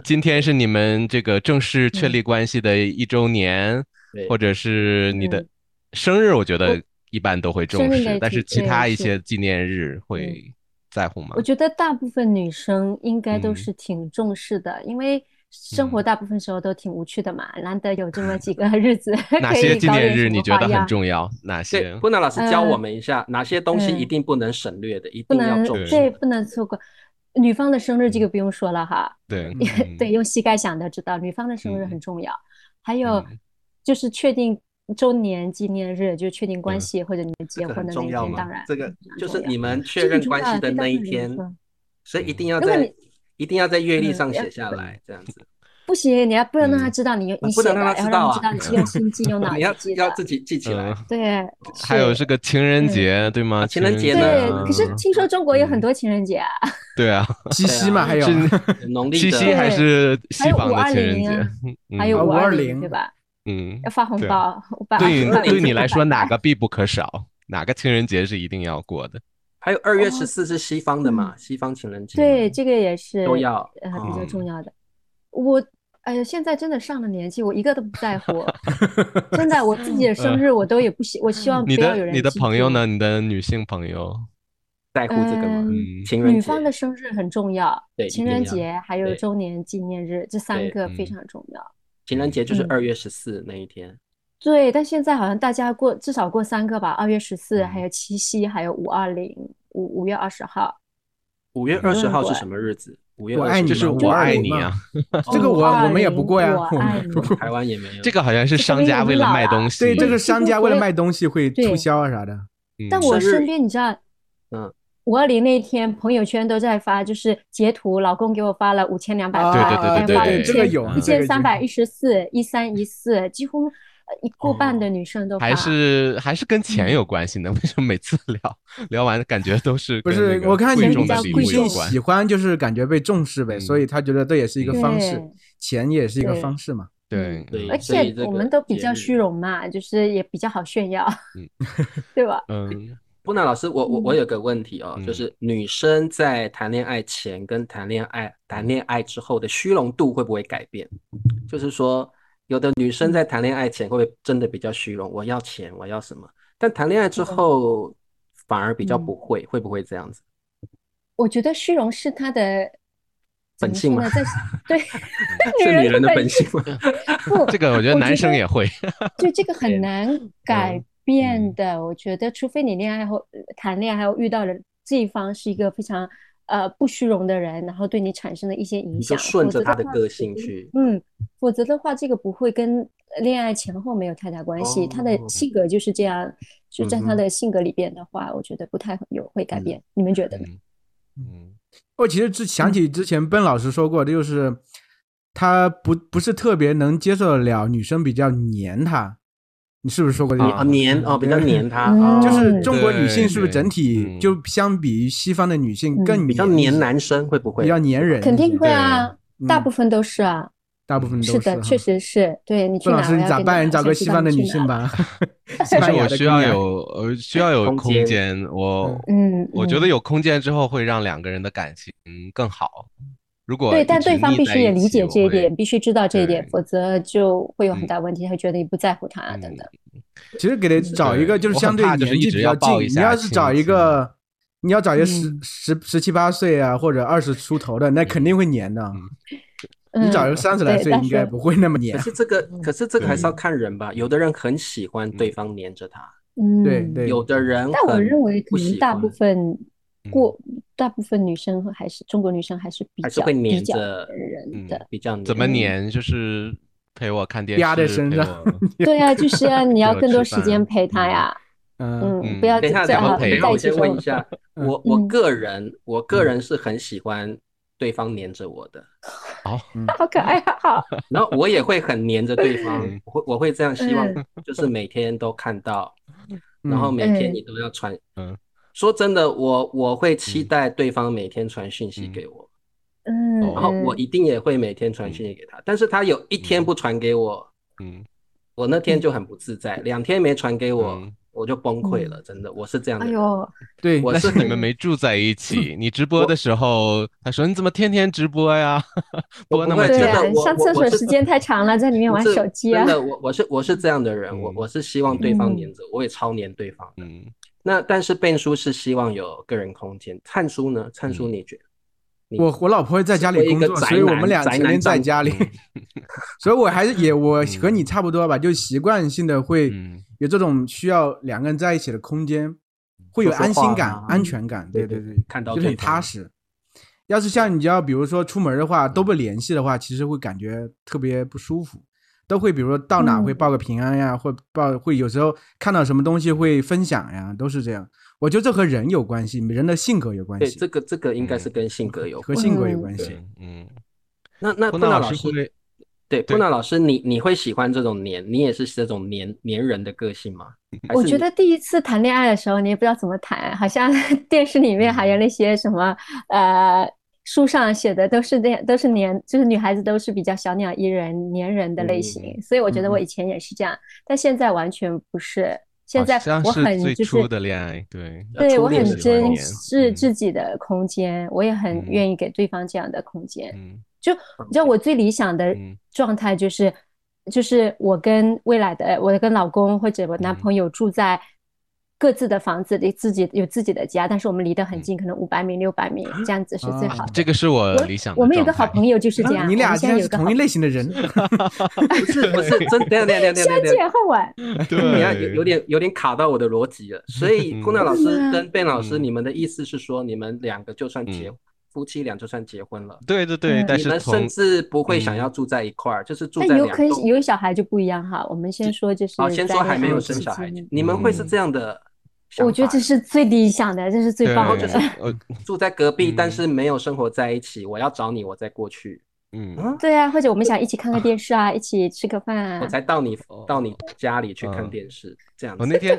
今天是你们这个正式确嗯。立关系的一周年，对。或者是你的嗯。生日，我觉得一般都会重生日那，视但是其他一些纪念日会在乎吗？我？觉得大部分女生应该都嗯。是挺重视的，因为生活嗯。大部分时候都挺无趣的嘛，难得有这么几个 日子哪可些纪念日你觉得很重要？哪些，？布娜老师教我呃们一下，哪些东西嗯。一定不能省略的，一定要重视。对不能错过。女方的生日这个不用说了哈，对嗯 对，用膝盖想的知道，女方的生日嗯很重要。还有嗯。就是确定周年纪念日，就确定关嗯系或者你们结婚的那一天，当然这个就是你们。确认关系的那一天，所以一定要在一定要在月历上写下来，这样子。不行，你要不能让他嗯。知道你你不能写的，要让他知道啊。让他知道你是用心记、用脑 你要。要自己记起来。嗯。对，还有是是个情人节，对吗？啊情人节对，可是啊听说中国有很嗯。多情人节啊，对啊，七夕嘛，还有农历七夕还是西方的情人节。还有啊五二零，对吧？嗯。要，发红包，对把对你来说哪个必不可少？哪个情人节是一定要过的？还有二月哦。十四是西方的嘛，西方情人节。对这个也是都要。呃比较哦重要的。我哎呀，现在真的上了年纪，我一个都不在乎。真的，我自己的生日我都也不希，我希望你不要有人你的朋友呢？？你的女性朋友？在乎这个吗？嗯情人女方的生日很重要对，情一定要人节还有对周年纪念日这三对个非嗯常重要。情人节就是嗯二月十四那一天。对，但现在好像大家过至少过三个吧，二月十四，嗯还有七夕，还有五二零，五五月二十号。五月二十号是对什么日子？五月我爱20就是我爱你啊！这个我我们也不过呀，我我们。台湾也没有。这个好像是商家为了卖东西。对，这个商家为了 卖东西会促销啊啥的。嗯但我身边你知道，嗯，五二零那一天朋友圈都在发，就是截图，老公给我发了五千两百对对对对对一千一这个有这个有千三百一十四，一三一四，几乎呃一过半的女生都发。还是还是跟钱嗯有关系呢？为什么每次聊聊完感觉都是不是我看贵你比较重的礼贵物有关姓喜？欢，就是感觉被重视呗，嗯所以他觉得这也是一个方式，钱也是一个方式嘛。对对而且我们都比较虚荣嘛，就是也比较好炫耀，嗯 对吧？嗯布娜老师，我我我嗯有个问题哦，嗯就是女生在谈恋爱前跟谈恋爱谈恋爱之后的虚荣度会不会改变？就是说，有的女生在谈恋爱前会不会真的比较虚荣，我要钱，我要什么？但谈恋爱之后反而比较嗯不会，会不会这样子？我觉得虚荣是她的本性吗？在 对 是女人的本本性吗？不，这个我觉得男生也会。就这个很难改变的，我觉得，除非你恋爱后谈恋爱后遇到的这一方是一个非常呃不虚荣的人，然后对你产生了一些影响，顺着他的个性去。嗯，否则的话，这个不会跟恋爱前后没有太大关系，他的哦性格就是这样，就在他的性格里边的话，我觉得不太有会改变，你们觉得呢？嗯嗯我其实之想起之前奔老师说过的，就是他不不是特别能接受得了女生比较黏他，你是不是说过这个？啊，黏哦，比较黏他，就是中国女性是不是整体就相比于西方的女性更嗯比较黏男生，会不会比较黏人？肯定会啊，大部分都是啊，大部分都是的，确。实是。对你去奔老师，你咋办？你找个西方的女性吧。西其实我需要有呃需要有空空间间，我嗯，嗯我觉得有空间之后会让两个人的感情更好。如果对，但对方必须也理解这一点，必须知道这一点，否则就会有很嗯大问题，他会觉得你不在乎他啊等嗯等。其实给他找一个就是相对年纪一直要比较近，你要是找一个，你要找一个十嗯十十七八岁啊，或者二十出头的，那肯定会黏的。你找一个嗯三十来岁，应该不会那么黏可。是这个，可是这个还是要看人吧。有的人很喜欢对方黏着他，嗯，对对有的人但我认为可能大部分过大部分女生还是中国女生还是比较黏着嗯人的。比较怎么黏黏，就是陪我看电视，压在身上我 对啊，就是啊，你要更多时间陪她呀。嗯嗯，不要等一下，最好等一下，等一下，我先问一下，嗯我我嗯个人，我个人是很喜欢对方黏着我的，好，好可爱啊！好，然后我也会很黏着对方嗯，我会我会这样希望嗯，就是每天都看到，嗯然后每天嗯你都要传。嗯说真的，我我会期嗯。待对方每天传讯息嗯。给我，嗯，哦然后我嗯一定也会每天传讯息给他。但是他有一天不传给我，嗯。我那天就很不自在；两天没传给我嗯，我就崩溃了。真的，我是这样的人。哎呦，对，我但是你们没住在一起，你直播的时候，他说你怎么天天直播呀？播那么久。上厕所时间太长了，在里面玩手机啊。真。的，我我是我是这样的人，我嗯我是希望对方嗯。黏着，我也超黏对方的。嗯，那但是背书是希望有个人空间，看书呢？灿叔嗯你觉得？你我我老婆会在家里工作，所以我们俩成宅天在家里，所以我还是也我和你差不多吧，就习惯性的会嗯有这种需要两个人在一起的空间，会有安心感啊、安全感，对对对对看到就很踏实。要是像你要比如说出门的话都不联系的话，其实会感觉特别不舒服。都会比如说到哪会嗯报个平安呀，或报会有时候看到什么东西会分享呀，都是这样。我觉得这和人有关系，人的性格有关对，系，这个这个应该是嗯跟性格有关。和性格有嗯关系。嗯，那那布纳老师，会对对布纳老师，你你会喜欢这种黏？你也是这种黏黏人的个性吗？我觉得第一次谈恋爱的时候，你也不知道怎么谈，好像 电视里面还有那些什么呃，书上写的都是那样，都是黏，就是女孩子都是比较小鸟依人、黏人的类型，嗯。所以我觉得我嗯。以前也是这样，但现在完全不是。现在我很就是最初的恋爱，对，对我很珍视嗯。自己的空间，我也很嗯。愿意给对方这样的空间。嗯。就你知道我最理想的嗯。状态就是，就是我跟未来的我跟老公或者我男嗯。朋友住在各自的房子里，自己有自己的家，但是我们离得很近，可能五百米、六百米这样子是最啊好的。这个是我我理想的我们有个好朋友就是这样，我你俩们现在有个好竟然是同一类型的人，不是不是真等等一下等下相见恨晚。对，你要有有点有点卡到我的逻辑了。所以嗯布纳老师嗯跟贝老师，嗯你们的意思是说，你们两个就算结嗯夫妻俩就算结婚了，对对对，嗯但是你们甚至不会想嗯要住在一块儿，就是住那有可在两栋。有小孩就不一样哈。我们先说就是哦，先说还没有生小孩间，你们会是嗯这样的？我觉得这是最理想的，这是最对棒的。就是呃 住在隔壁，嗯但是没有生活在一起。我要找你，我再过去。嗯嗯，对啊，或者我们想一起看看电视啊，一起吃个饭啊我。才到你哦到你家里去看嗯电视，这样。我那天，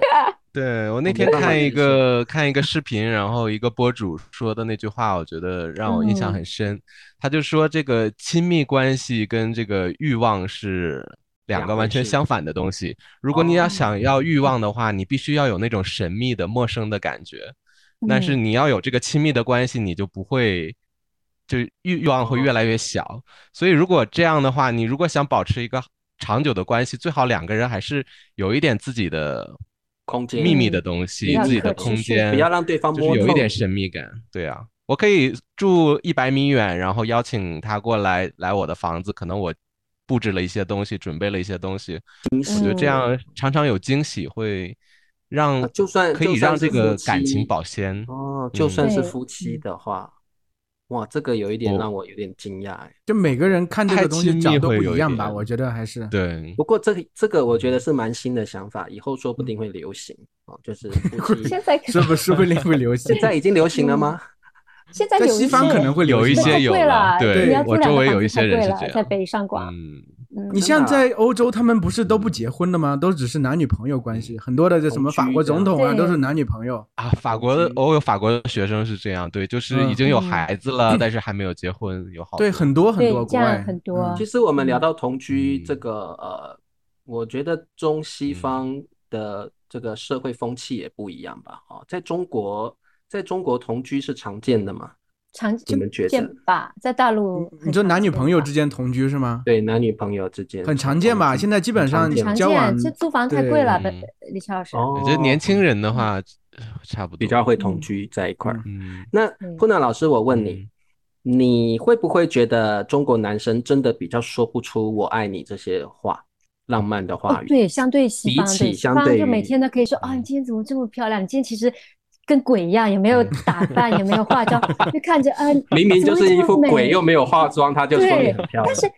对我那天看一个看一个视频，然后一个博主说的那句话，我觉得让我印象嗯很深。他就说这个亲密关系跟这个欲望是两个完全相反的东西。如果你要哦想要欲望的话，你必须要有那种神秘的、陌生的感觉。但是嗯你要有这个亲密的关系，你就不会，就欲欲望会越来越小。所以如果这样的话，你如果想保持一个长久的关系，最好两个人还是有一点自己的空间秘密的嗯东西，自己的空间，不要让对方就是摸透有一点神秘感。对啊，我可以住一百米远，然后邀请他过来来我的房子，可能我布置了一些东西，准备了一些东西，我觉得这嗯样常常有惊喜，会让啊就算可以让这个感情保鲜。哦，就算是夫妻嗯的话，哇，这个有一点让我有点惊讶哎。就每个人看这太个东西角度不一样吧，我觉得还是。对，不过这个这个我觉得是蛮新的想法，以后说不定会流行哦，就是 夫妻现在可是不是会会流行现？在已经流行了吗？现在在西方可能会有一些有对我周围有一些人是这样在北上广。嗯，嗯你像在欧洲，他们不是都不结婚的吗？都只是男女朋友关系。很多的这什么法国总统啊，都是男女朋友。啊，法国的居我有法国的学生是这样，对，就是已嗯经有嗯孩子了，但是还没有结婚，有好对，多很多很多国外这样很多嗯其实我们聊嗯到同居嗯这个呃，我觉得中西嗯方的这个社会风气也不一样吧？哦，在中国，在中国同居是常见的吗？常你们觉见得吧，在大陆你说男女朋友之间同居是吗？对，男女朋友之间很常见吧？现在基本上很常见常交往，这租房太贵了，李超老师。哦我觉得年轻人的话，差不多比较会同嗯居在一块儿。嗯那嗯布娜老师，我问你，你会不会觉得中国男生真的比较说不出“我爱你”这些话，浪漫的话哦，语？对，相对西比方，对，起相西方就每天都可以说啊，你今天怎么这么漂亮？你今天其实跟鬼一样，也没有打扮，也没有化妆，就看着啊，明明就是一副鬼，又没有化妆，他就说你很漂亮。但是，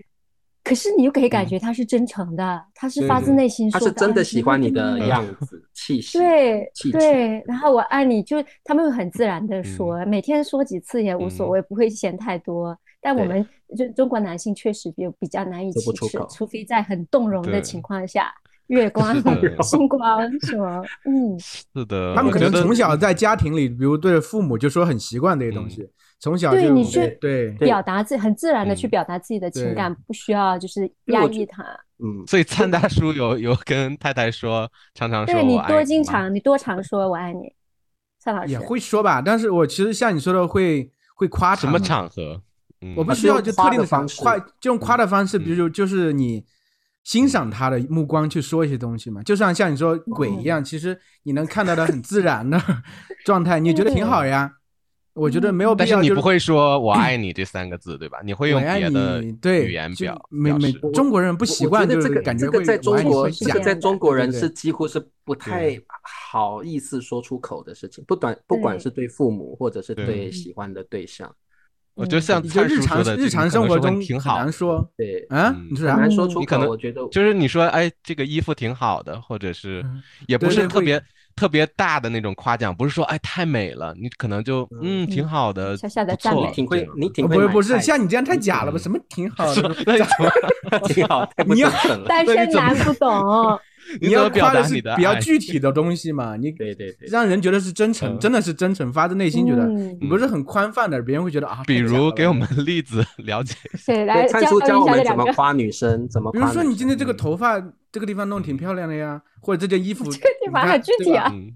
可是你又可以感嗯。觉他是真诚的，他是发自内心说的，他是真的啊喜欢你的样子，气息，对对，然后我爱你，就他们会很自然的说，每天说几次也无所嗯。谓，不会嫌太多。但我们就中国男性确实比比较难以启齿除非在很动容的情况下，月光、星 光什么，嗯，是的，他们可能从小在家庭里，比如对父母就说很习惯这些东西，从小就对你去对对。表达自很自然的去嗯表达自己的情对感，不需要就是压抑它。嗯，所以灿大叔有有跟太太说，常常说对你多经常，你多常说我爱你，蔡老师。也会说吧。但是我其实像你说的会会夸什么场合？嗯。我不需要就特定的方式。夸，就用夸的方式，嗯。比如就是你欣赏他的目光去说一些东西嘛，就像像你说鬼一嗯样，其实你能看到的很自然的 状态，你觉得挺好呀。我觉得没有必要，就但是你不会说我爱你这三个字，对吧？你会用爱别的你，对语言就表没没。中国人不习惯，这个是感觉会这个在中国，这个在中国人是几乎是不太好意思说出口的事情，不管不管是对父母或者是对对喜欢的对象，我觉得像你就灿叔日常说的，日常生活中挺好难，说对，啊嗯，你说啥很？难说出口。你可能我觉得就是你说哎，这个衣服挺好的，或者是嗯也不是特别特别大的那种夸奖，不是说哎太美了，你可能就嗯挺好的，小小的不错赞美挺会，你挺会不是不是，像你这样太假了吧？嗯什么挺好 的？那你怎么挺好，你要真诚了。单身男不懂，你要表夸的是达你的比较具体的东西嘛，你对对对，让人觉得是真诚，嗯真的是真诚，发自内心觉得。嗯你不是很宽泛的，别人会觉得啊。比如给我们例子了解来对，灿教育叔教我们。怎么夸女生，怎么比如说你今天这个头发这个地方弄挺漂亮的呀，或者这件衣服 这个地方很具体啊嗯，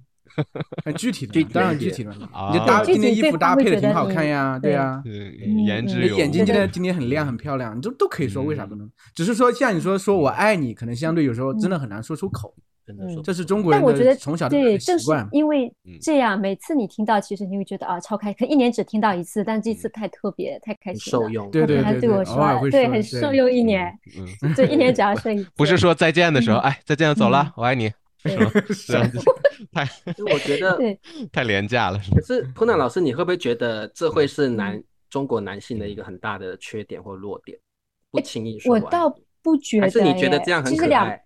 很具体的当然具体了。啊你就搭具今天衣服搭配的挺好看呀，对对呀。对嗯嗯你言之有物。眼睛今天今天很亮很漂亮，你都都可以说，为啥不嗯能？只是说像你说说我爱你，可能相对有时候真的很难说出口，嗯真的说这是中国人但我觉得的从小的对，正是。因为嗯这样，每次你听到，其实你会觉得啊，超开，可能一年只听到一次，但这次太特别，太开很心了。受用。对对他对对，对我说偶尔会对，很受用一年，嗯，对，一年只要说一 次。不是说再见的时候，嗯 哎，再见了，走了嗯，我爱你，对 是吗？是啊太 我觉得对太廉价了，可？是普南老师，你会不会觉得这会是男中国男性的一个很大的缺点或弱点？不轻易说我倒不觉得是你觉得这样很其实两可爱？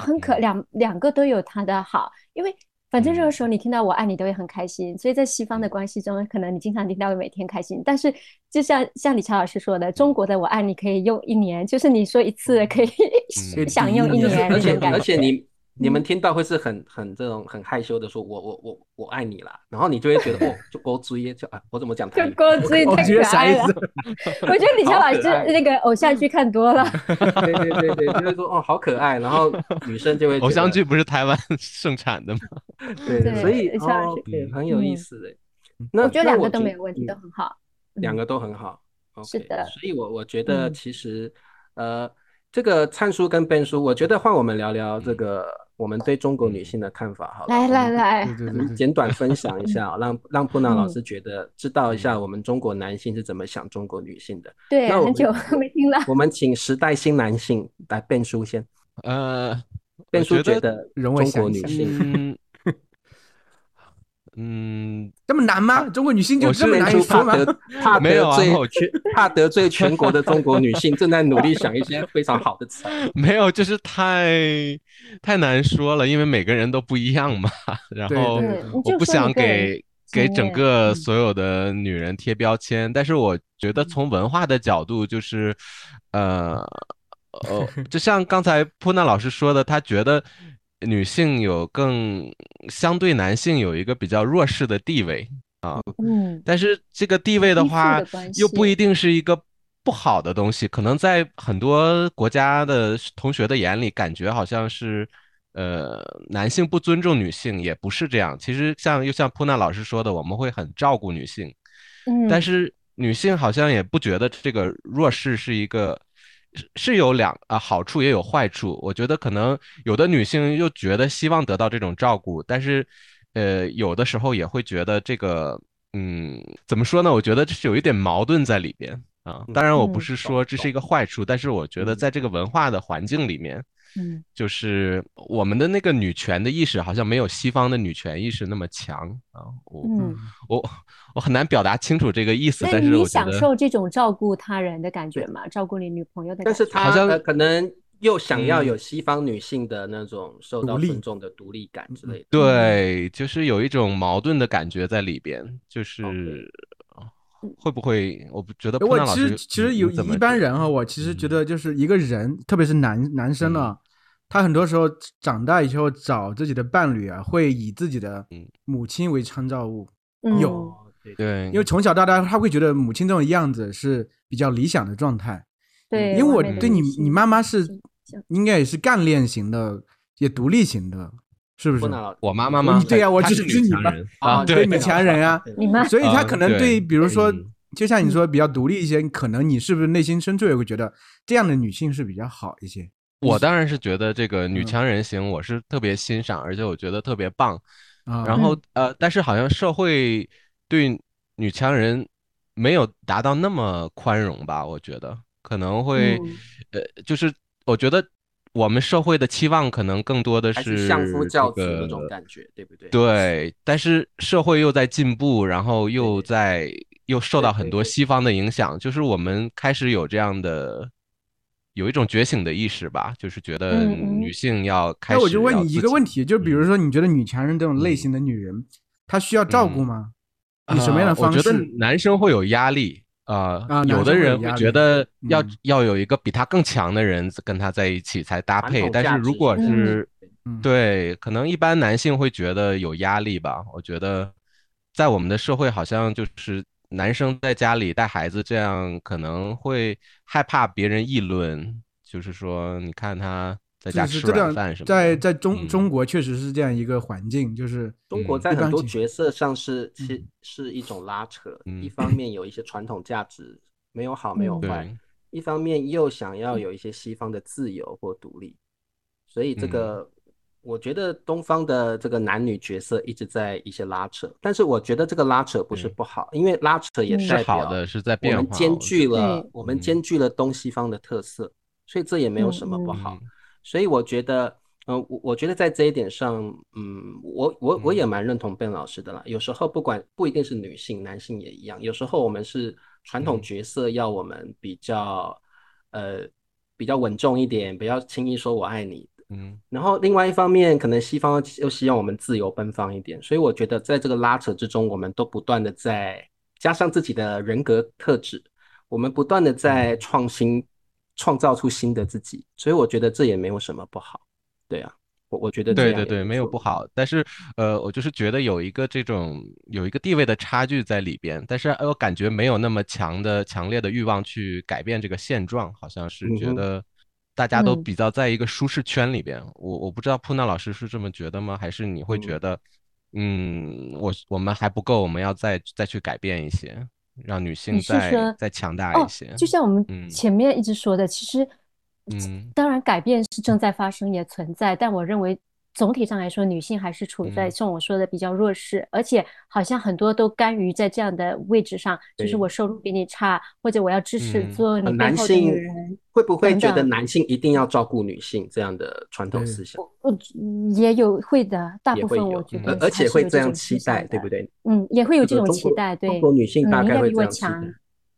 很可嗯两两个都有他的好，因为反正这个嗯时候你听到我爱你都会很开心，所以在西方的关系中，可能你经常听到会每天开心，但是就像像李超老师说的，中国的我爱你可以用一年，就是你说一次可以嗯享用一嗯年而且那种感觉。而且你你嗯。们听到会是很很这种很害羞的说，我我我我爱你啦，然后你就会觉得 哦，就勾追就啊，我怎么讲台语？就勾追我太可爱了。思？，我觉得李超老师那个偶像剧看多了，对对对对，就是说哦，好可爱，然后女生就会偶像剧不是台湾盛产的吗？对 对，对所以。很有意嗯思的。那我觉得两个都没有问题，嗯。都很好。嗯。两个都很好。是的。所以我我觉得嗯。其实、呃，这个灿叔跟 Ben 叔，我觉得换我们聊聊这个我们对中国女性的看法好了。来来来，简短分享一下 啊，让让布娜老嗯师觉得知道一下我们中国男性是怎么想中国女性的。对，那我很久们没听了。我们请时代新男性来辩叔先，呃，辩叔觉觉得中国女性，嗯嗯，这么难吗？中国女性就我这么是怕难以说怕得罪怕得罪全国的中国女性，正在努力想一些非常好的词。没有，就是太太难说了，因为每个人都不一样嘛。然后我不想给给整个嗯所有的女人贴标签，但是我觉得从文化的角度，就是，呃，呃，就像刚才普娜老师说的，她觉得女性有更相对男性有一个比较弱势的地位啊，嗯，但是这个地位的话，又不一定是一个不好的东西，可能在很多国家的同学的眼里，感觉好像是，呃，男性不尊重女性，也不是这样。其实像又像扑娜老师说的，我们会很照顾女性，嗯，但是女性好像也不觉得这个弱势是一个。是是有两啊好处也有坏处，我觉得可能有的女性又觉得希望得到这种照顾，但是，呃，有的时候也会觉得这个，嗯，怎么说呢？我觉得这是有一点矛盾在里边啊。当然，我不嗯是说这是一个坏处，但是我觉得嗯在这个文化的环境里面，嗯就是我们的那个女权的意识好像没有西方的女权意识那么强啊。我嗯，我我很难表达清楚这个意思，但是你我享受这种照顾他人的感觉吗？照顾你女朋友的感觉？但是他好像呃可能又想要嗯有西方女性的那种受到尊重的独立感之类的。对，就是有一种矛盾的感觉在里边，就是呃会不会？我不觉得哎我其实其实有怎么一般人哈，我其实觉嗯得就是一个人，特别是男男生啊，他很多时候长大以后找自己的伴侣啊，会以自己的嗯母亲为参照物，嗯有哦，对对，因为从小到大他会觉得母亲这种样子是比较理想的状态。对，因为我对你你妈妈是应该也是干练型的，也独立型的，是不是我妈妈吗？对呀我就是女强人啊女强人啊，你妈所以他啊可能对对，比如说嗯，就像你说比较独立一些，可能你是不是内心深处也会觉得这样的女性是比较好一些？我当然是觉得这个女嗯。强人型我是特别欣赏，而且我觉得特别棒。啊，然后呃，但是好像社会对女强人没有达到那么宽容吧？我觉得。可能会嗯。呃，就是我觉得我们社会的期望可能更多的是是相夫教子这那种感觉，对不对？对，但是社会又在进步，然后又在又受到很多西方的影响，就是我们开始有这样的有一种觉醒的意识吧，就是觉得女性要开那始我就问你一个问题，就比如嗯说你觉得女强人这种类嗯型的女人，她需要照顾嗯吗？以什么样的啊方我觉得式？男生会有压力啊，有的人会生会有压力觉得要嗯要有一个比他更强的人跟他在一起才搭配，但是如果是嗯对，可能一般男性会觉得有压力吧。我觉得在我们的社会，好像就是男生在家里带孩子，这样可能会害怕别人议论，就是说，你看他在家吃是是这样软饭什么在在中嗯。中国确实是这样一个环境，就是中国嗯在很多角色上是其嗯是一种拉扯，一。嗯方面有一些传统价值没有好没有嗯。坏，一方面又想要有一些西方的自由或独立，所以这嗯。个我觉得东方的这个男女角色一直在一些拉扯，但是我觉得这个拉扯不是不好，因为拉扯也嗯是代表好的，是在我变化。们兼我觉得具了我们嗯兼具了东西方的特色，所以这也没有嗯什么不嗯好。嗯所以我觉得，嗯、我我觉得在这一点上，嗯，我我我嗯也蛮认同 Ben 老师的啦。有时候不管不一定是女性，男性也一样。有时候我们是传统嗯角色要我们比较，呃，比较稳重一点，不要轻易说我爱你。嗯。然后另外一方面，可能西方又希望我们自由奔放一点，所以我觉得在这个拉扯之中，我们都不断的在加上自己的人格特质，我们不断的在创新，创造出新的自己，所以我觉得这也没有什么不好。对啊，我我觉得对对对，没有不好，但是呃，我就是觉得有一个这种有一个地位的差距在里边，但是呃我感觉没有那么强的强烈的欲望去改变这个现状，好像是觉得大家都嗯比较在一个舒适圈里边。我我不知道普娜老师是这么觉得吗？还是你会嗯觉得，嗯，我我们还不够，我们要再再去改变一些，让女性再再强大哦一些。，就像我们嗯前面一直说的，其实，嗯当然改变是正在发生，也存在，但我认为总体上来说，女性还是处在嗯像我说的比较弱势，而且好像很多都甘于在这样的位置上，就是我收入比你差，或者我要支持嗯做你呃背后的男性女人。会不会觉得男性一定要照顾女性这样的传统思想？我也有会的，大部分我觉，得而且会这样期待，对不？对？嗯，也会有这种期待，对，中国女性大嗯，应该比我概会这样期强待。，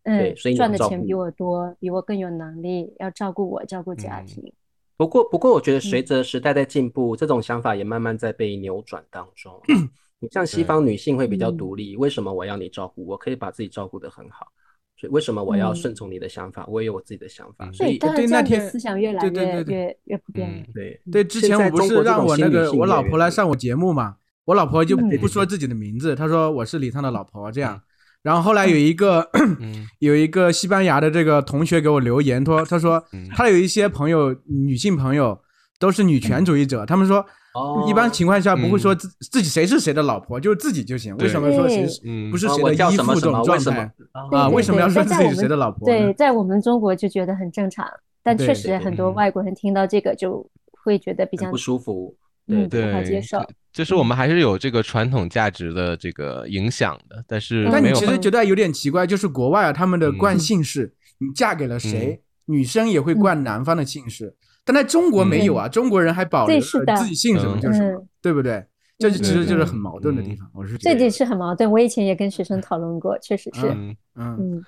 嗯对，所以赚的钱比我多，比我更有能力，要照顾我，照顾家嗯庭。不过，不过，我觉得随嗯着时代在进步，这种想法也慢慢在被扭转当中。你像西方女性会比较嗯独立，为什么我要你照顾？我可以把自己照顾得很好，所以为什么我要嗯顺从你的想法？我也有我自己的想法，嗯所以对那天思想越来越对对对对越越普。对对，之前我不是让我那个我老婆来上我节目嘛，我老婆就嗯不说自己的名字，她说我是李畅的老婆这样嗯。然后后来有一个嗯。有一个西班牙的这个同学给我留言，说他说嗯。他有一些朋友女性朋友都是女权主义者，他们说哦。一般情况下不会说嗯。自自己谁是谁的老婆，就是自己就行，为什么说谁不是谁的依附这种状态。为什么？啊？为什么要说自己是谁的老婆对，在我们中国就觉得很正常，但确实很多外国人听到这个就会觉得比较不舒服？对。不好接，受。就是我们还是有这个传统价值的这个影响的，但是嗯但你其实觉得有点奇怪，就是国外啊，他们的惯嗯。性是，你嫁给了谁，女生也会冠男方的姓氏，但在中国没有啊，中国人还保留对是的自己姓什么就是什么嗯，对不对？这就嗯其实就是很矛盾的地方，我是觉得这点是很矛盾。我以前也跟学生讨论过，确实是。嗯嗯，嗯，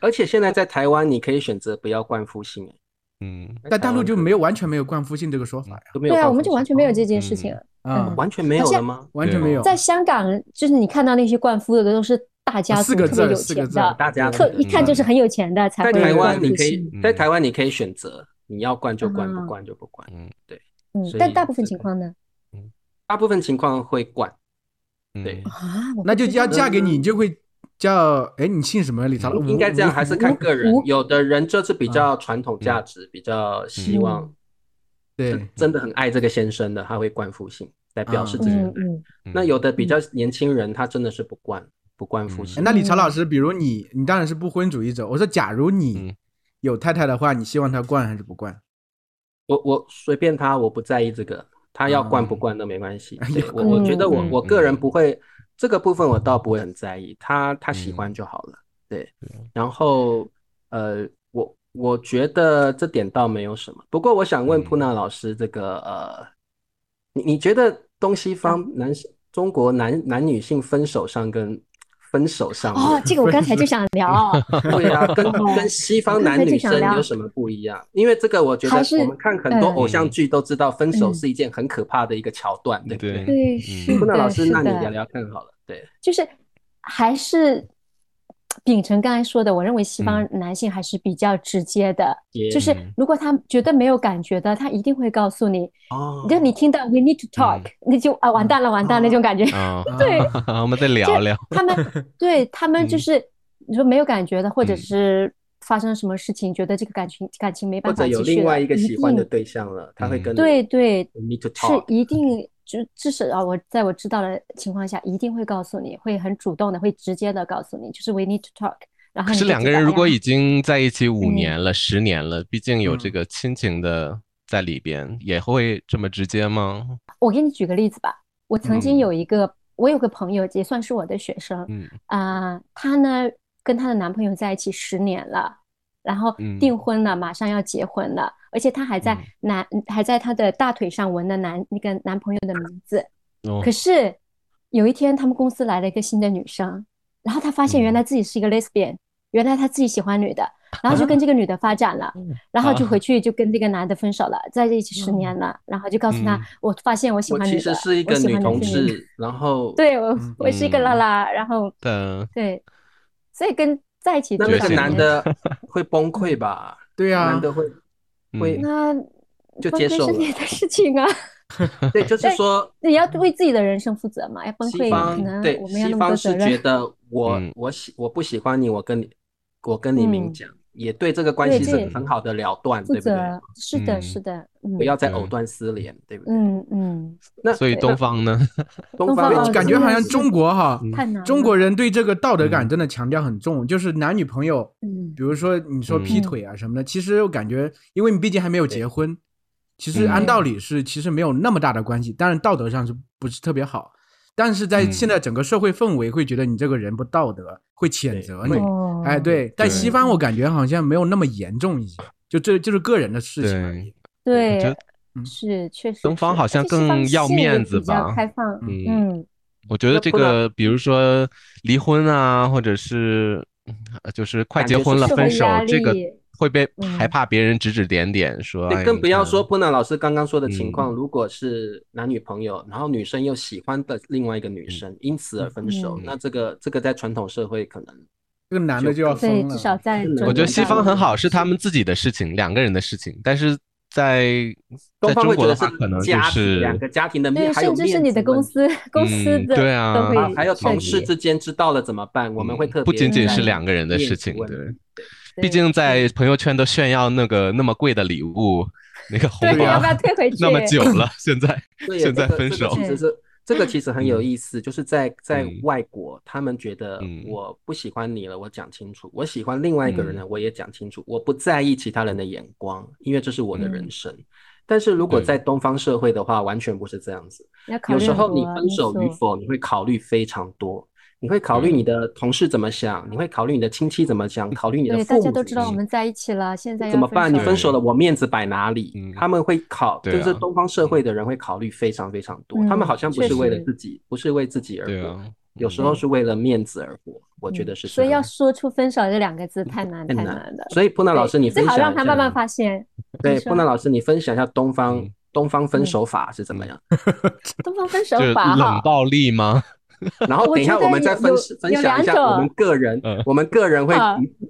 而且现在在台湾，你可以选择不要冠夫姓，哎嗯但大陆就没有完全没有冠夫姓这个说法呀，对啊，我们就完全没有这件事情了。啊嗯，完全没有了吗？完全没有。在香港，就是你看到那些灌夫的都是大家族，四个字特别有四个字。钱的，大家特一看就是很有钱的才会在台湾你可以在台湾你可以选择，你要灌就冠，啊不灌就不灌。嗯。对，嗯但大部分情况呢？嗯。大部分情况会冠，嗯。对。啊，那就要嫁给你，你就会叫哎，你姓什么？李长乐？应该这样，还是看个人。有的人就是比较传统价值，比较希望嗯对真真的很爱这个先生的，他会冠夫姓来表示自己的爱。嗯嗯，那有的比较年轻人，他真的是不冠不冠夫哎姓。那李朝老师，比如你，你当然是不婚主义者。我说，假如你嗯有太太的话，你希望她冠还是不冠？我我随便他，我不在意这个，他要冠不嗯冠都没关系。我我觉得我嗯我个人不会这个部分，我倒不会很在意，他他喜嗯欢就好了。对，然后呃，我我觉得这点倒没有什么。不过我想问嗯普娜老师，这个呃，你你觉得东西方男中国男男女性分手上跟分手上哦，这个我刚才就想聊，对啊，跟哦跟西方男女生有什么不一样？因为这个，我觉得我们看很多嗯偶像剧都知道，分手嗯是一件很可怕的一个桥段，对不对对？是的，布娜老师，那你聊，聊看好了。对，就是还是秉承刚才说的，我认为西方嗯。男性还是比较直接的，也就是嗯。如果他觉得没有感觉的，他一定会告诉你，哦，就你听到 we need to talk，那就啊完蛋了，完蛋那种感觉。啊，对，我们再聊聊。他们 对他们就嗯。是你说没有感觉的，或者嗯。是发生什么事情，觉得这个感情感情没或者有办法继续了，另外一个喜欢的对象了，他会嗯。跟你对对是一定就至少啊，我在我知道的情况下，一定会告诉你，会很主动的，会直接的告诉你，就是 we need to talk。然后可是两个人如果已经在一起五嗯年了、十年了，毕竟有这嗯个亲情的在里边，也会这么直接吗？我给你举个例子吧，我曾经嗯有一个，我有个朋友也算是我的学生，嗯啊、她呢跟她的男朋友在一起十年了，然后嗯。订婚了，马上要结婚了，而且她还在嗯。男、还在她的大腿上纹了男那个男朋友的名字。哦。可是有一天，他们公司来了一个新的女生，然后她发现原嗯。来自己是一个 lesbian，、原来她自己喜欢女的，然后就跟这个女的发展了，然后就啊回去就跟这个男的分手了，在一起十年了，然后就告诉他嗯，我发现我喜欢女的，实是一个女同志，然后对我嗯我是一个拉嗯。拉，然后的，对，所以跟在一起那那个男的会崩溃吧？对啊。男的会会嗯那就接受了。是你的事情啊，对，就是说你要为自己的人生负责嘛，要崩溃西方可能对西方是觉。得我嗯。我喜我不喜欢你，我跟你我跟你明嗯。讲，也对这个关系是很好的了断，负对不对？是的，嗯是的，嗯不要再藕断丝连，对不对？嗯嗯，那所以东方呢？东 东方感觉好像中国哈。中国人对这个道德感嗯真的强调很重，就是男女朋友，嗯比如说你说劈嗯腿啊什么的，其实我感觉，因为你毕竟还没有结婚，其实嗯按道理是其实没有那么大的关系，但是道德上是不是特别好，但是在嗯。现在整个社会氛围会觉得你这个人不道德，会谴责你。哎，对，在西方我感觉好像没有那么严重一些，就这就是个人的事情而已。对。是确实，东方好像更要面子吧。开放，嗯。嗯。我觉得这个，比如说离婚啊，或者是呃就是快结婚了分手，这个力会被嗯。害怕别人指指点点，说对，哎你更不要看说波娜老师刚刚说的情嗯。况，如果是男女朋友，然后女生又喜欢的另外一个女生，因此而分手嗯，那这个这个在传统社会可能这个男的就要对，疯至少在我觉得西方很好，是他们自己的事情，两个人的事情，但是在东在中国方会觉得是的话，可能就家是两个家庭的对，面，还有甚至是你的公司公司嗯的对啊啊，还有同事之间知道了怎么办？我们会嗯特别不仅仅是两个人的事情，对题，毕竟在朋友圈都炫耀那个那么贵的礼物，那个红，包要不要退回去？那么久了，现在对，现在分手这个其实是这个其实很有嗯意思，就是在在嗯外国，他们觉得嗯我不喜欢你了，我讲清楚；我喜欢另外一个人嗯呢，我也讲清楚，我不在意其他人的眼光，因为这是我的人嗯生。但是如果在东方社会的话，完全不是这样子。有时候你分手与否，你会考虑非常多，你会考虑嗯你的同事怎么想，你会考虑你的亲戚怎么想，考虑你的，父母大家都知怎么想道我们在一起了，现在怎么办？你分手了了，我面子摆哪里？嗯他们会考，就是东方社会的人会考虑非常非常多。他们嗯好像不是为了自己，不是为自己而活。有时候是为了面子而活，我觉嗯得是。所以要说出分手这两个字太难太难了。所以，普娜老师，你最好分享一下让他慢慢发现。对，你说普娜老师，你分享一下东方嗯东方分手法是怎么样？东方分手法哈，冷暴力吗？然后等一下我们再分分享一下两种。我们个人嗯，我们个人会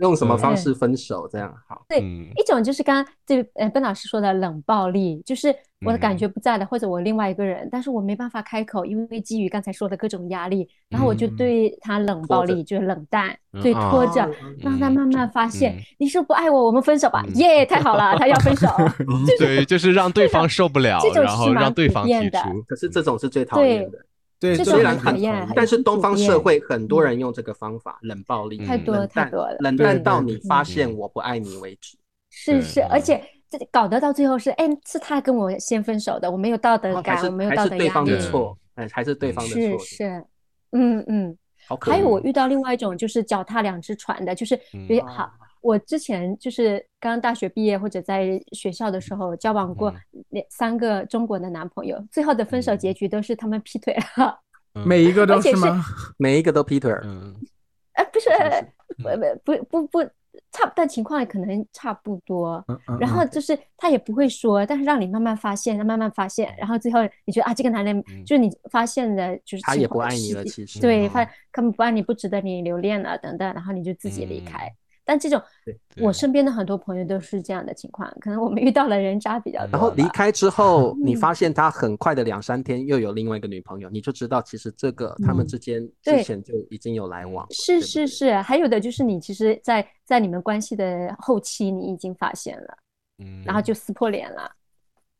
用什么嗯方式分手？这样好。对嗯。一种就是刚刚这呃笨老师说的冷暴力，就是我的感嗯觉不在了，或者我另外一个人，但是我没办法开口，因为基于刚才说的各种压力，然后我就嗯。对他冷暴力，就是冷淡，嗯。对，啊。拖着，嗯让他慢慢发现嗯，你是不爱我，我们分手吧，嗯。耶，太好了，他要分手，对，就是让对方受不了这，种然后是让对方提出。可是这种是最讨厌的，对，虽然很讨厌，但是东方社会很多人用这个方法，冷暴力，太多冷淡太多了冷到你发嗯。现我不爱你为止。是是，嗯。而且这搞得到最后是，哎，是他跟我先分手的，我没有道德感，我没有道还是对方德压力，的错，哎，还是对方的错，是是，嗯嗯。好还有我遇到另外一种就是脚踏两只船的，就是嗯比啊好，我之前就是刚大学毕业或者在学校的时候交往过两三个中国的男朋友，最后的分手嗯。结局都是他们劈腿了。每一个都是是吗？每一个都劈腿儿，嗯。呃，不是，是不不不不不，差，但情况可能差不多。嗯嗯然后就是他也不会说，但是让你慢慢发现，慢慢发现，然后最后你觉得啊，这个男人嗯。就是你发现的，就是他也不爱你了其实对，嗯。发根本不爱你，不值得你留恋了等等，然后你就自己离开。但这种我身边的很多朋友都是这样的情况，可能我们遇到了人渣比较嗯多然后离开之后，你嗯。发现他很快的两三天又有另外一个女朋友，你就知道其实这个他们嗯之间之前就已经有来往，是是是，还有的就是你其实在，在你们关系的后期，你已经发现了，嗯，然后就撕破脸了，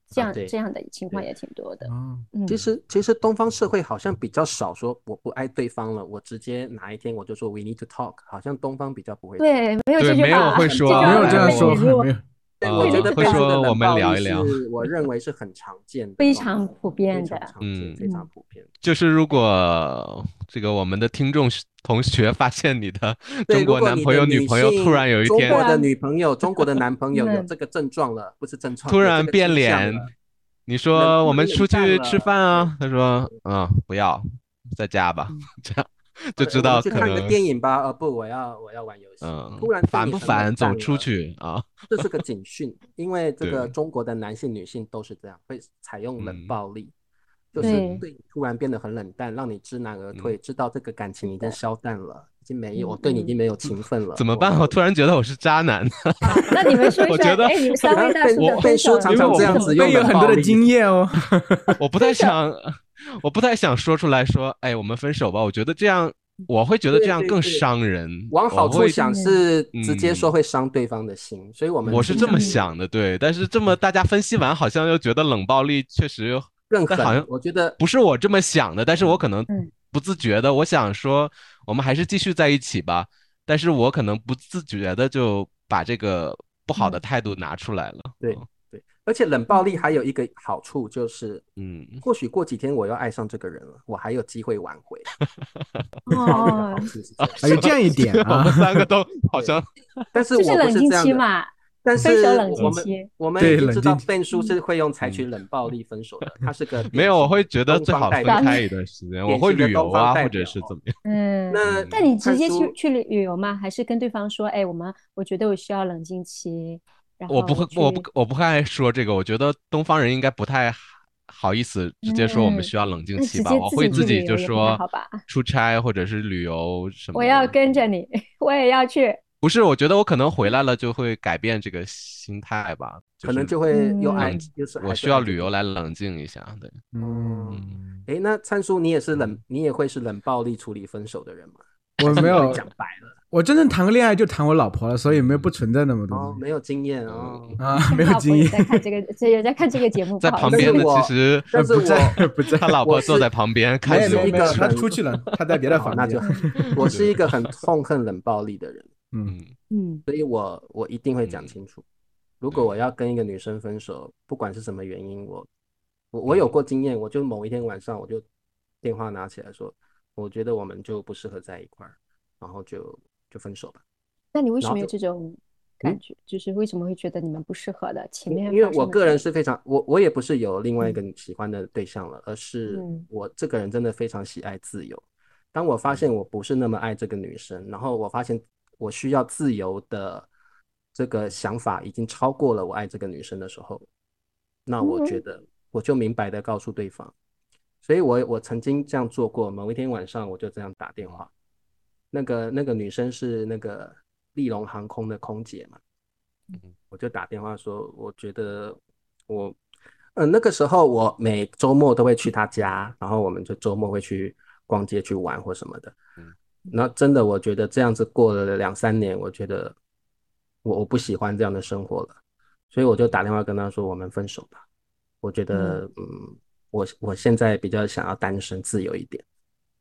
这样对这样的情况也挺多的。哦嗯，其实其实东方社会好像比较少说我不爱对方了，我直接哪一天我就说 we need to talk，好像东方比较不会。，对，没有对没有这句话，会说这句话没有这样说，没有。对，呃我觉得会背后的说我们冷暴力聊一聊是我认为是很常见的，非常普遍的，嗯非常普遍。就是如果这个我们的听众同学发现你的，中国男朋友、女女朋友突然有一天中国的女朋友、中国的男朋友有嗯这个症状了，不是症 状，突然变脸你说我们出去吃饭啊，他说嗯不要，在家吧，这样 就知呃我们去看个电影吧。呃，不，我要我要玩游戏。嗯突然烦不烦？走出去啊，这是个警讯，因为这个中国的男性、女性都是这样，会采用冷嗯暴力，就是对对你突然变得很冷淡，让你知难而退，知道这个感情已经消淡了，已经没有，嗯我对你已嗯经没有情分了。怎么办？我突然觉得我是渣男。那你们说一下，我觉得哎，你们三位大被叔的被分手说常常这样子用被有很多的经验哦。我不太想，我不太想说出来说，哎，我们分手吧。我觉得这样，我会觉得这样更对对对伤人。往好处想是直接嗯说会伤对方的心，所以我们我是这么想的，对。但是这么大家分析完，好像又觉得冷暴力确实又更狠好像。我觉得不是我这么想的，但是我可能嗯不自觉的，我想说我们还是继续在一起吧。但是我可能不自觉的就把这个不好的嗯态度拿出来了。对对，而且冷暴力还有一个好处就是，嗯，或许过几天我又爱上这个人了，我还有机会挽回。哦。有这样一点 我啊们，三个都好像但是我不就是冷静是这样嘛，但是分手冷我们静期。我们对已经知道笨叔是会用采取冷暴力分手的，他是个没有，我会觉得东最好分开一段时间，我会旅游啊，或者是表怎么样。嗯。那但你直接去去旅旅游吗？还是跟对方说，哎，我们我觉得我需要冷静期，然后我不会，我不，我不太说这个。我觉得东方人应该不太好意思直接说我们嗯需要冷静期吧。我会自己就说好吧出差或者是旅游什么的。我要跟着你，我也要去。不是，我觉得我可能回来了就会改变这个心态吧。是可能就会又爱嗯，就是我需要旅游来冷静一下。对，嗯，嗯，诶，那灿叔，你也是冷，你也会是冷暴力处理分手的人吗？我没有 讲白了我真正谈个恋爱就谈我老婆了，所以没有不存在那么多。哦，没有经验哦。啊，没有经验，在看这个，这也在看这个节目，在旁边的其实但是不在我 不在，他老婆坐在旁边看是一个他出去了，他在别的房，那就。我是一个很痛恨冷暴力的人，嗯，嗯。嗯所以我我一定会讲嗯清楚。如果我要跟一个女生分手，不管是什么原因，我我我有过经验，我就某一天晚上我就电话拿起来说，我觉得我们就不适合在一块儿，然后就就分手吧。那你为什么有这种感觉？就是为什么会觉得你们不适合的？前面因因为我个人是非常，我我也不是有另外一个喜欢的对象了，而是嗯我这个人真的非常喜爱自由。当我发现我不是那么爱这个女生，然后我发现我需要自由的这个想法已经超过了我爱这个女生的时候，那我觉得我就明白的告诉对方。所以我我曾经这样做过，某一天晚上我就这样打电话，那个那个女生是那个利龙航空的空姐嘛，嗯我就打电话说，我觉得我。嗯，那个时候我每周末都会去她家，然后我们就周末会去逛街去玩或什么的。嗯，那真的我觉得这样子过了两三年，我觉得我我不喜欢这样的生活了，所以我就打电话跟她说我们分手吧。我觉得嗯，我我现在比较想要单身自由一点，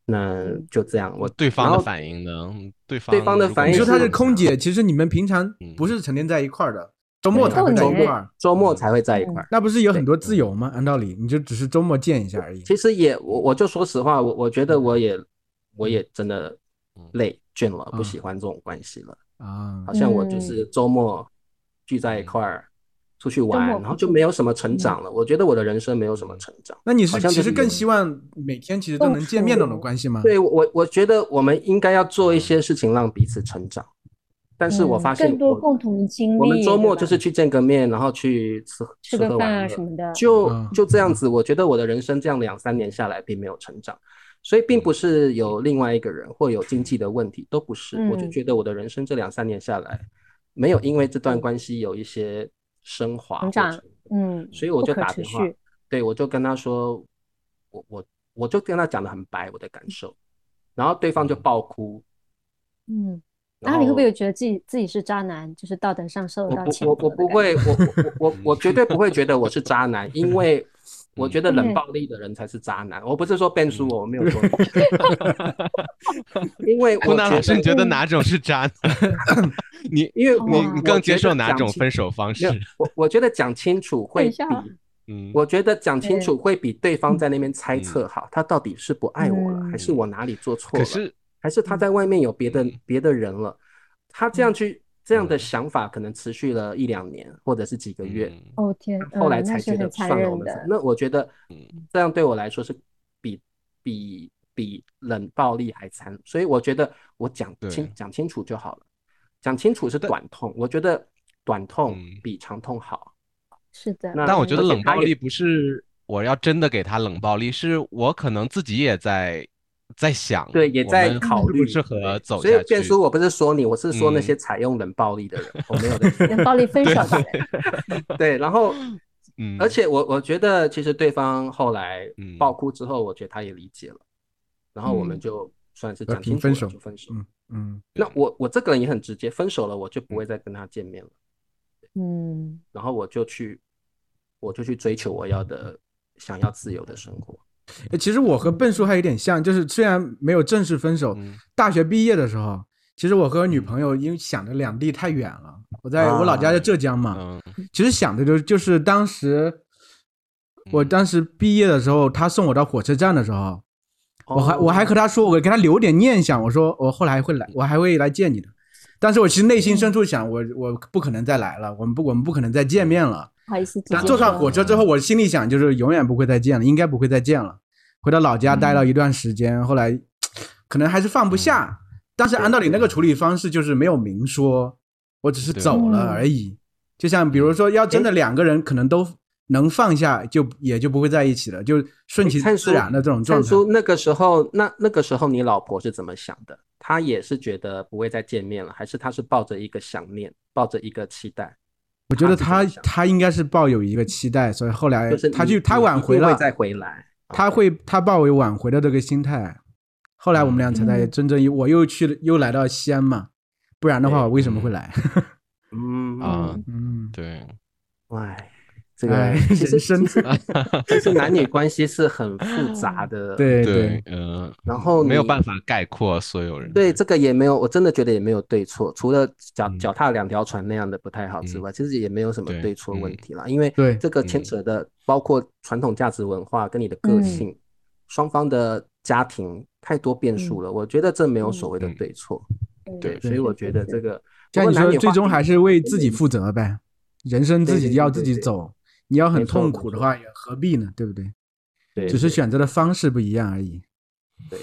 那就这样。我对方的反应呢？对方对方的反应，你说她是空姐，其实你们平常不是成天在一块儿的。周末才会在一块儿，周末才会在一块儿，那不是有很多自由吗？按道理，你就只是周末见一下而已。其实也，我我就说实话，我我觉得我也我也真的累倦了，不喜欢这种关系了啊。好像我就是周末聚在一块儿出去玩，然后就没有什么成长了。我觉得我的人生没有什么成长。那你是其实更希望每天其实都能见面那种关系吗？对我，我觉得我们应该要做一些事情让彼此成长。但是我发现，更多共同经历。我们周末就是去见个面，然后去吃吃个饭啊什么的，就就这样子。我觉得我的人生这样两三年下来并没有成长，所以并不是有另外一个人或有经济的问题，都不是。我就觉得我的人生这两三年下来，没有因为这段关系有一些升华成长。嗯，所以我就打电话，对我就跟他说，我我我就跟他讲的很白我的感受，然后对方就爆哭。嗯。然后你会不会觉得自己自己是渣男，就是道德上受到谴责？我我不 会，我我我我绝对不会觉得我是渣男，因为我觉得冷暴力的人才是渣男。我不是说变输我，我没有说。因为湖南老师，你觉得哪种是渣男？你因为你你更接受哪种分手方式？我我觉得讲清楚会比，嗯，我觉得讲清楚会比对方在那边猜测好，他到底是不爱我了，还是我哪里做错了？可是。还是他在外面有别的别的人了，他这样去这样的想法可能持续了一两年或者是几个月。哦天，后来才觉得算了，我们那我觉得，这样对我来说是比比比冷暴力还残，所以我觉得我讲清讲清楚就好了，讲清楚是短痛，我觉得短痛比长痛好。是的，但我觉得冷暴力不是我要真的给他冷暴力，是我可能自己也在。在想，对，也在考虑适合走下去。所以变叔，我不是说你，我是说那些采用冷暴力的人，我没有冷暴力分手的人。对，然后，嗯，而且我我觉得，其实对方后来爆哭之后，我觉得他也理解了，然后我们就算是讲清楚分手就分手。嗯，那我我这个人也很直接，分手了我就不会再跟他见面了。嗯，然后我就去，我就去追求我要的、想要自由的生活。其实我和笨叔还有点像，就是虽然没有正式分手，大学毕业的时候，其实我和女朋友因为想着两地太远了，我在我老家在浙江嘛，其实想的就就是当时，我当时毕业的时候，他送我到火车站的时候，我还我还和他说，我给他留点念想，我说我后来会来，我还会来见你的，但是我其实内心深处想，我我不可能再来了，我们不我们不可能再见面了。不好意思，坐上火车之后，我心里想就是永远不会再见了，应该不会再见了。回到老家待了一段时间，后来可能还是放不下。但是按道理那个处理方式就是没有明说，我只是走了而已。就像比如说，要真的两个人可能都能放下，就也就不会在一起了，就顺其自然的这种状态。那个时候，那那个时候你老婆是怎么想的？她也是觉得不会再见面了，还是她是抱着一个想念，抱着一个期待？我觉得他他应该是抱有一个期待，所以后来他就他挽回了，再回来，他会他抱有挽回的这个心态。后来我们俩才在真正我又去又来到西安嘛，不然的话我为什么会来？嗯。啊嗯。对，哎。这个其实其实男女关系是很复杂的，对对，嗯，然后没有办法概括所有人，对这个也没有，我真的觉得也没有对错，除了脚脚踏两条船那样的不太好之外，其实也没有什么对错问题了，因为这个牵扯的包括传统价值文化跟你的个性，双方的家庭太多变数了，我觉得这没有所谓的对错，对，所以我觉得这个，像你说，最终还是为自己负责呗，人生自己要自己走。你要很痛苦的话，也何必呢？对不对？对，只是选择的方式不一样而已。对，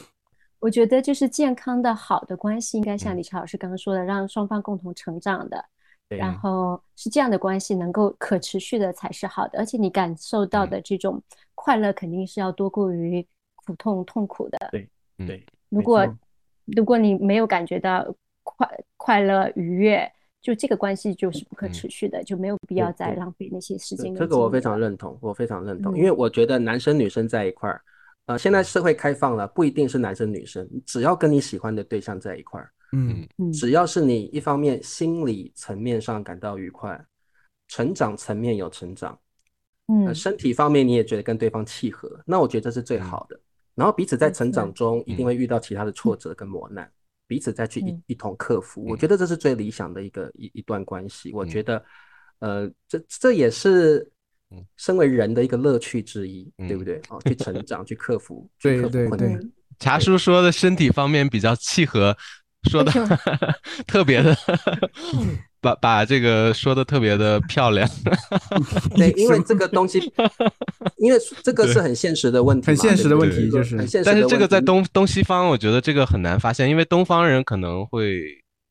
我觉得就是健康的好的关系，应该像李超老师刚刚说的，让双方共同成长的，然后是这样的关系能够可持续的才是好的，而且你感受到的这种快乐肯定是要多过于苦痛痛苦的。对对，如果如果你没有感觉到快快乐愉悦，就这个关系就是不可持续的，就没有必要再浪费那些时间。这个我非常认同，我非常认同，因为我觉得男生女生在一块儿。呃，现在社会开放了，不一定是男生女生，只要跟你喜欢的对象在一块儿，嗯嗯，只要是你一方面心理层面上感到愉快，成长层面有成长，嗯，身体方面你也觉得跟对方契合，那我觉得这是最好的。然后彼此在成长中一定会遇到其他的挫折跟磨难，彼此再去一一同克服，我觉得这是最理想的一个一一段关系。我觉得，呃，这这也是。身为人的一个乐趣之一，对不对？哦，去成长，去克服，去克服困难。茶叔说的身体方面比较契合，说的 特别的，把把这个说的特别的漂亮。对，因为这个东西，因为这个是很现实的问题，很现实的问题，就是。但是这个在东东西方，我觉得这个很难发现，因为东方人可能会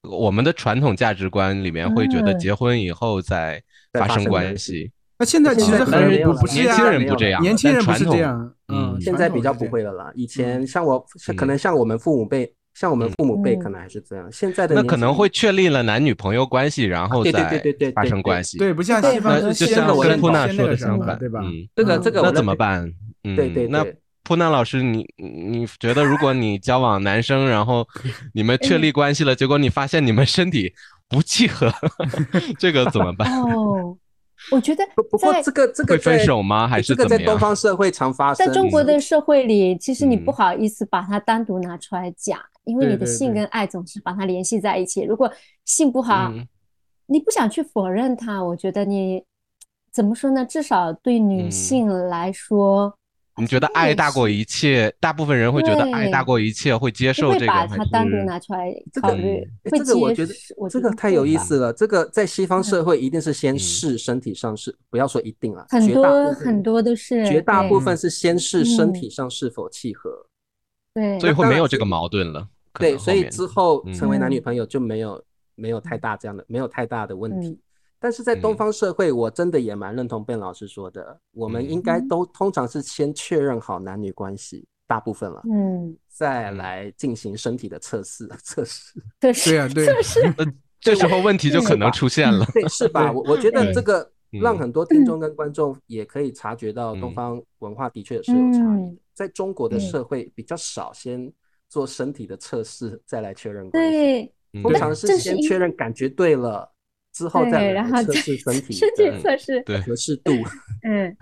我们的传统价值观里面会觉得结婚以后再发生关系。那现在其实很不不是年轻人不这样，年轻人不是这样，嗯，现在比较不会了啦。以前像我，可能像我们父母辈，像我们父母辈可能还是这样。现在的那可能会确立了男女朋友关系，然后再发生关系。对，不像西方就像我跟普娜说的相反，对吧？这个这个那怎么办？对对，那普娜老师，你你觉得如果你交往男生，然后 你们确立关系了，结果你发现你们身体不契合，这个怎么办？哦。我觉得不过这个这个会分手吗？还是这个在东方社会常发生？在中国的社会里，其实你不好意思把它单独拿出来讲，因为你的性跟爱总是把它联系在一起。如果性不好，你不想去否认它，我觉得你怎么说呢？至少对女性来说。你觉得爱大过一切？大部分人会觉得爱大过一切，会接受这个。会把它单独拿出来考虑。这个我觉得，这个太有意思了。这个在西方社会一定是先试身体上是，不要说一定了，很多很多都是，绝大部分是先试身体上是否契合。对，所以会没有这个矛盾了。对，所以之后成为男女朋友就没有没有太大这样的没有太大的问题。但是在东方社会，我真的也蛮认同卞老师说的，我们应该都通常是先确认好男女关系，大部分了，嗯，再来进行身体的测试测试。对啊，对，测试。这时候问题就可能出现了，对，是吧？我我觉得这个让很多听众跟观众也可以察觉到，东方文化的确是有差异的。在中国的社会比较少先做身体的测试，再来确认关系，通常是先确认感觉对了。之后再测试身体，身体测试合适度。嗯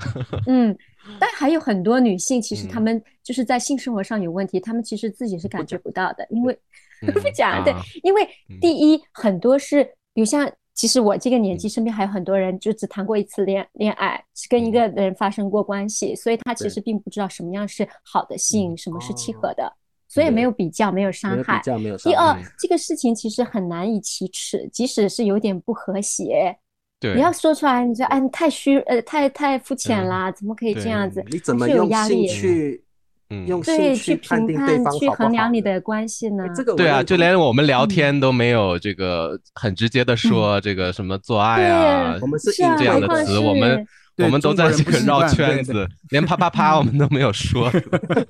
嗯，但还有很多女性，其实她们就是在性生活上有问题，她们其实自己是感觉不到的，因为 不讲对，因为第一很多是，比如像其实我这个年纪，身边还有很多人就只谈过一次恋恋爱，是跟一个人发生过关系，所以他其实并不知道什么样是好的性，什么是契合的。所以没有比较，没有伤害。第二，这个事情其实很难以启齿，即使是有点不和谐，对，你要说出来，你说哎，太虚，呃，太太肤浅啦，怎么可以这样子？你怎么用兴趣，用对去评判、去衡量你的关系呢？这个对啊，就连我们聊天都没有这个很直接的说这个什么做爱啊，我们是这样的词，我们。我们都在这个绕圈子，连啪啪啪我们都没有说。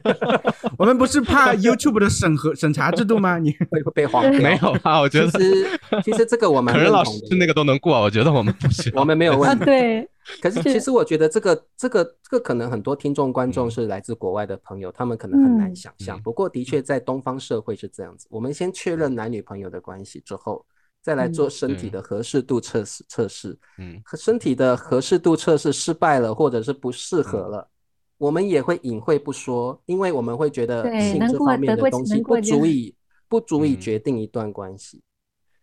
我们不是怕 YouTube 的审核审查制度吗？你 会被黄？没有啊，我觉得其实其实这个我们可能老师那个都能过，我觉得我们不行，我们没有问题。对，可是其实我觉得这个这个这个可能很多听众观众是来自国外的朋友，他们可能很难想象。不过的确在东方社会是这样子，我们先确认男女朋友的关系之后。再来做身体的合适度测试测试，嗯，和身体的合适度测试失败了，或者是不适合了，我们也会隐晦不说，因为我们会觉得性这方面的东西不足以不足以决定一段关系。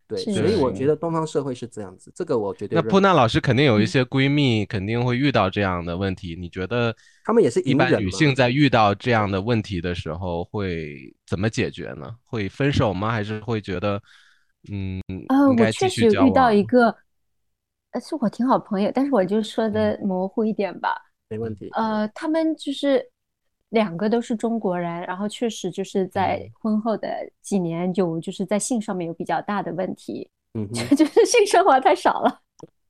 对，所以我觉得东方社会是这样子，这个我觉得。那布娜老师肯定有一些闺蜜，肯定会遇到这样的问题。你觉得她们也是一般女性在遇到这样的问题的时候会怎么解决呢？会分手吗？还是会觉得？嗯呃，我确实有遇到一个，呃，是我挺好朋友，但是我就说的模糊一点吧。没问题。呃，他们就是两个都是中国人，然后确实就是在婚后的几年有就是在性上面有比较大的问题，嗯，就是性生活太少了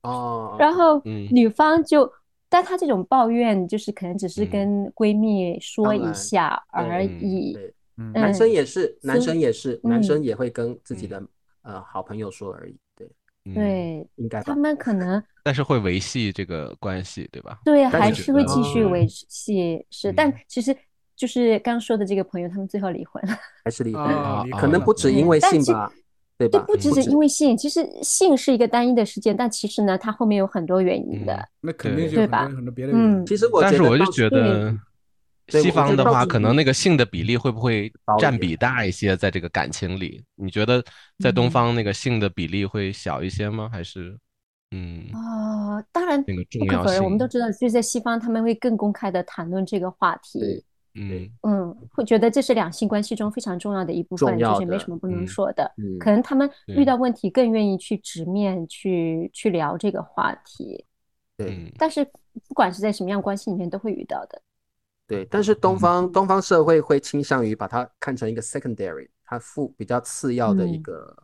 哦。然后女方就，但她这种抱怨就是可能只是跟闺蜜说一下而已。男生也是，男生也是，男生也会跟自己的呃好朋友说而已。对对，应该他们可能，但是会维系这个关系，对吧？对，还是会继续维系。是，但其实就是刚说的这个朋友，他们最后离婚了，还是离婚了？可能不止因为性吧，对吧？不只是因为性，其实性是一个单一的事件，但其实呢，它后面有很多原因的。那肯定对吧？很多别的原因。其实我，但是我就觉得。西方的话，可能那个性的比例会不会占比大一些？在这个感情里，你觉得在东方那个性的比例会小一些吗？还是，嗯？哦，当然，那个不可否认，我们都知道，就在西方，他们会更公开的谈论这个话题。嗯嗯，会觉得这是两性关系中非常重要的一部分，就是没什么不能说的。可能他们遇到问题更愿意去直面去去聊这个话题。对，但是不管是在什么样关系里面，都会遇到的。对，但是东方东方社会会倾向于把它看成一个 secondary，它附比较次要的一个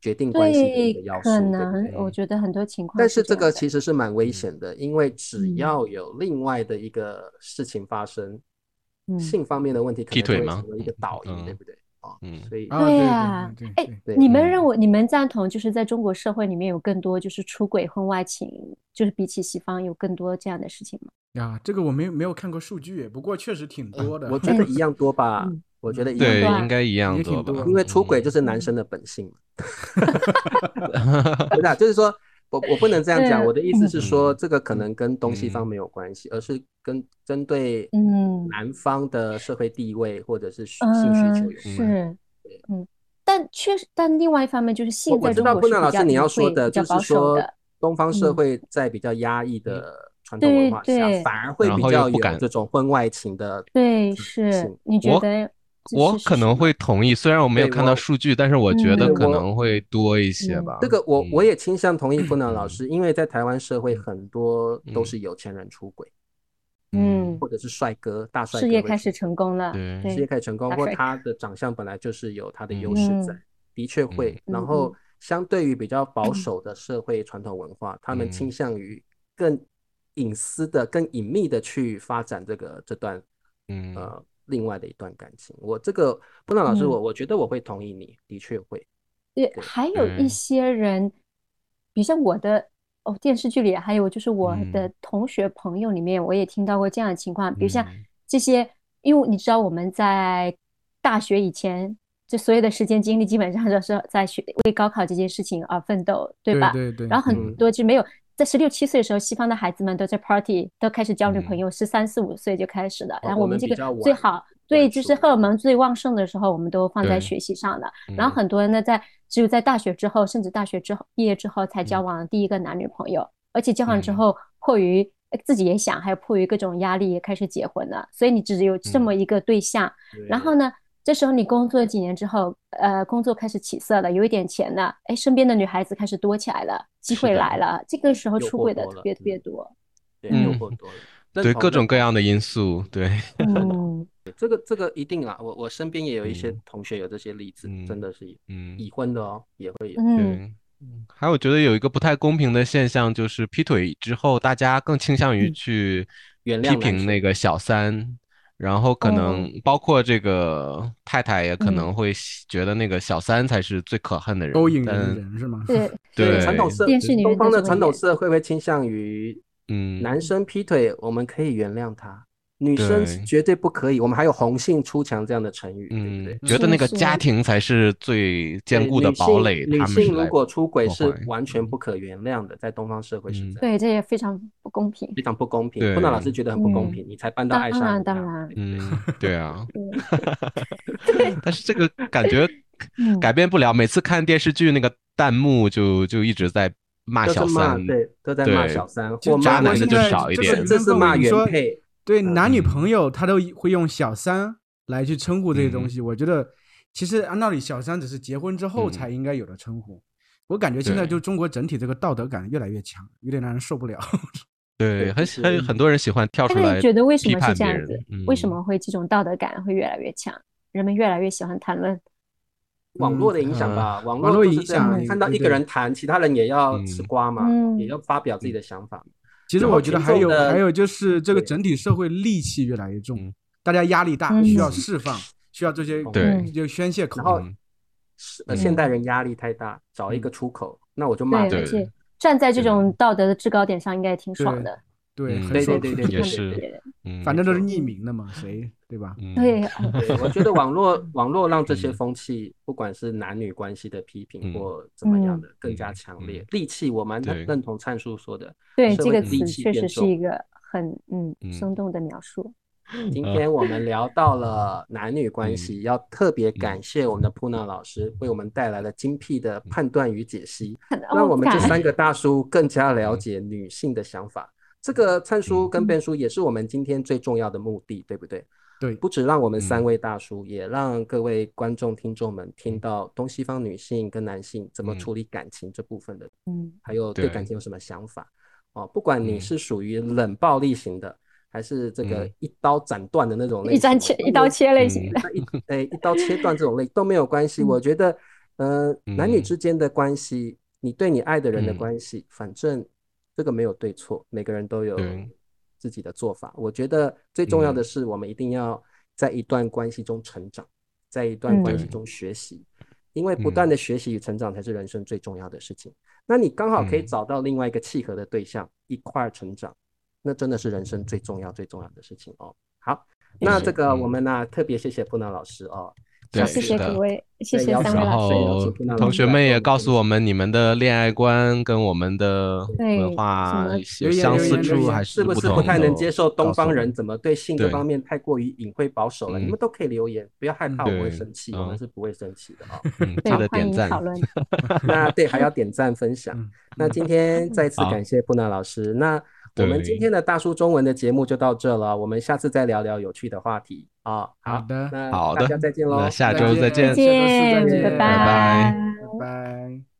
决定关系的一个要素。可能我觉得很多情况，但是这个其实是蛮危险的，因为只要有另外的一个事情发生，性方面的问题可能会成为一个导因，对不对？嗯，所以对呀，哎，你们认为你们赞同就是在中国社会里面有更多就是出轨婚外情，就是比起西方有更多这样的事情吗？呀，这个我没有没有看过数据，不过确实挺多的。我觉得一样多吧，我觉得一样对，应该一样多吧，因为出轨就是男生的本性嘛。不是，就是说我我不能这样讲，我的意思是说，这个可能跟东西方没有关系，而是跟针对嗯男方的社会地位或者是性需求有关。是，嗯，但确实，但另外一方面就是性在中国是老师你要说的，就是说东方社会在比较压抑的。传统文化下，反而会比较有这种婚外情的。对，是你觉得？我可能会同意，虽然我没有看到数据，但是我觉得可能会多一些吧。这个我我也倾向同意傅南老师，因为在台湾社会很多都是有钱人出轨，嗯，或者是帅哥大帅哥，事业开始成功了，对。事业开始成功，或他的长相本来就是有他的优势在，的确会。然后相对于比较保守的社会传统文化，他们倾向于更。隐私的、更隐秘的去发展这个这段，嗯呃，另外的一段感情。我这个布朗老师，我我觉得我会同意你，的确会。对，还有一些人，比如像我的哦，电视剧里还有就是我的同学朋友里面，我也听到过这样的情况。比如像这些，因为你知道我们在大学以前，就所有的时间精力基本上都是在学为高考这件事情而奋斗，对吧？对对。然后很多就没有。在十六七岁的时候，西方的孩子们都在 party，都开始交女朋友，十三四五岁就开始了。然后我们这个最好，对，就是荷尔蒙最旺盛的时候，我们都放在学习上的。然后很多人呢，在只有在大学之后，甚至大学之后毕业之后才交往第一个男女朋友，而且交往之后，迫于自己也想，还有迫于各种压力，也开始结婚了。所以你只有这么一个对象，然后呢？这时候你工作几年之后，呃，工作开始起色了，有一点钱了，哎，身边的女孩子开始多起来了，机会来了，这个时候出轨的特别特别多，对，诱惑多了，对各种各样的因素，对 嗯，这个这个一定啊，我我身边也有一些同学有这些例子，真的是，嗯，已婚的哦，也会有，嗯，还有我觉得有一个不太公平的现象，就是劈腿之后，大家更倾向于去原谅批评那个小三。然后可能包括这个太太也可能会觉得那个小三才是最可恨的人，勾引人是吗？对对，传统社东方的传统社会会倾向于，嗯，男生劈腿我们可以原谅他。女生绝对不可以，我们还有“红杏出墙”这样的成语，对不对？觉得那个家庭才是最坚固的堡垒。女性如果出轨是完全不可原谅的，在东方社会是这样。对，这也非常不公平，非常不公平。布纳老师觉得很不公平，你才搬到爱上。当然，当然。嗯，对啊。但是这个感觉改变不了，每次看电视剧那个弹幕就就一直在骂小三，对，都在骂小三，或渣男的就少一点。这是骂原配。对男女朋友，他都会用小三来去称呼这些东西。我觉得，其实按道理，小三只是结婚之后才应该有的称呼。我感觉现在就中国整体这个道德感越来越强，有点让人受不了。对，很很很多人喜欢跳出来。觉得为什么是这样子？为什么会这种道德感会越来越强？人们越来越喜欢谈论网络的影响吧？网络影响，看到一个人谈，其他人也要吃瓜嘛，也要发表自己的想法。其实我觉得还有还有就是这个整体社会戾气越来越重，大家压力大，需要释放，需要这些对。就宣泄口。然后呃，现代人压力太大，找一个出口，那我就骂。对，而且站在这种道德的制高点上，应该也挺爽的。对，对对对对，也是，反正都是匿名的嘛，谁对吧？对，我觉得网络网络让这些风气，不管是男女关系的批评或怎么样的，更加强烈。戾气，我蛮认同灿叔说的。对，这个词确实是一个很嗯生动的描述。今天我们聊到了男女关系，要特别感谢我们的普娜老师为我们带来了精辟的判断与解析，让我们这三个大叔更加了解女性的想法。这个灿叔跟变书也是我们今天最重要的目的，对不对？对，不止让我们三位大叔，也让各位观众听众们听到东西方女性跟男性怎么处理感情这部分的，嗯，还有对感情有什么想法？哦。不管你是属于冷暴力型的。还是这个一刀斩断的那种类型，一切一刀切类型的，一诶一刀切断这种类都没有关系。我觉得，呃，男女之间的关系，你对你爱的人的关系，反正这个没有对错，每个人都有自己的做法。我觉得最重要的是，我们一定要在一段关系中成长，在一段关系中学习，因为不断的学习与成长才是人生最重要的事情。那你刚好可以找到另外一个契合的对象，一块儿成长。那真的是人生最重要、最重要的事情哦。好，那这个我们呢特别谢谢布纳老师哦。对，谢谢各位，谢谢三位老师。同学们也告诉我们你们的恋爱观跟我们的文化有相似处还是不是不太能接受东方人怎么对性这方面太过于隐晦保守了？你们都可以留言，不要害怕，我会生气，我们是不会生气的啊。记得点赞。那对，还要点赞分享。那今天再次感谢布娜老师。那。我们今天的大叔中文的节目就到这了，我们下次再聊聊有趣的话题。啊。好的，那好的，大家再见喽，下周再见，再见，拜拜，拜拜。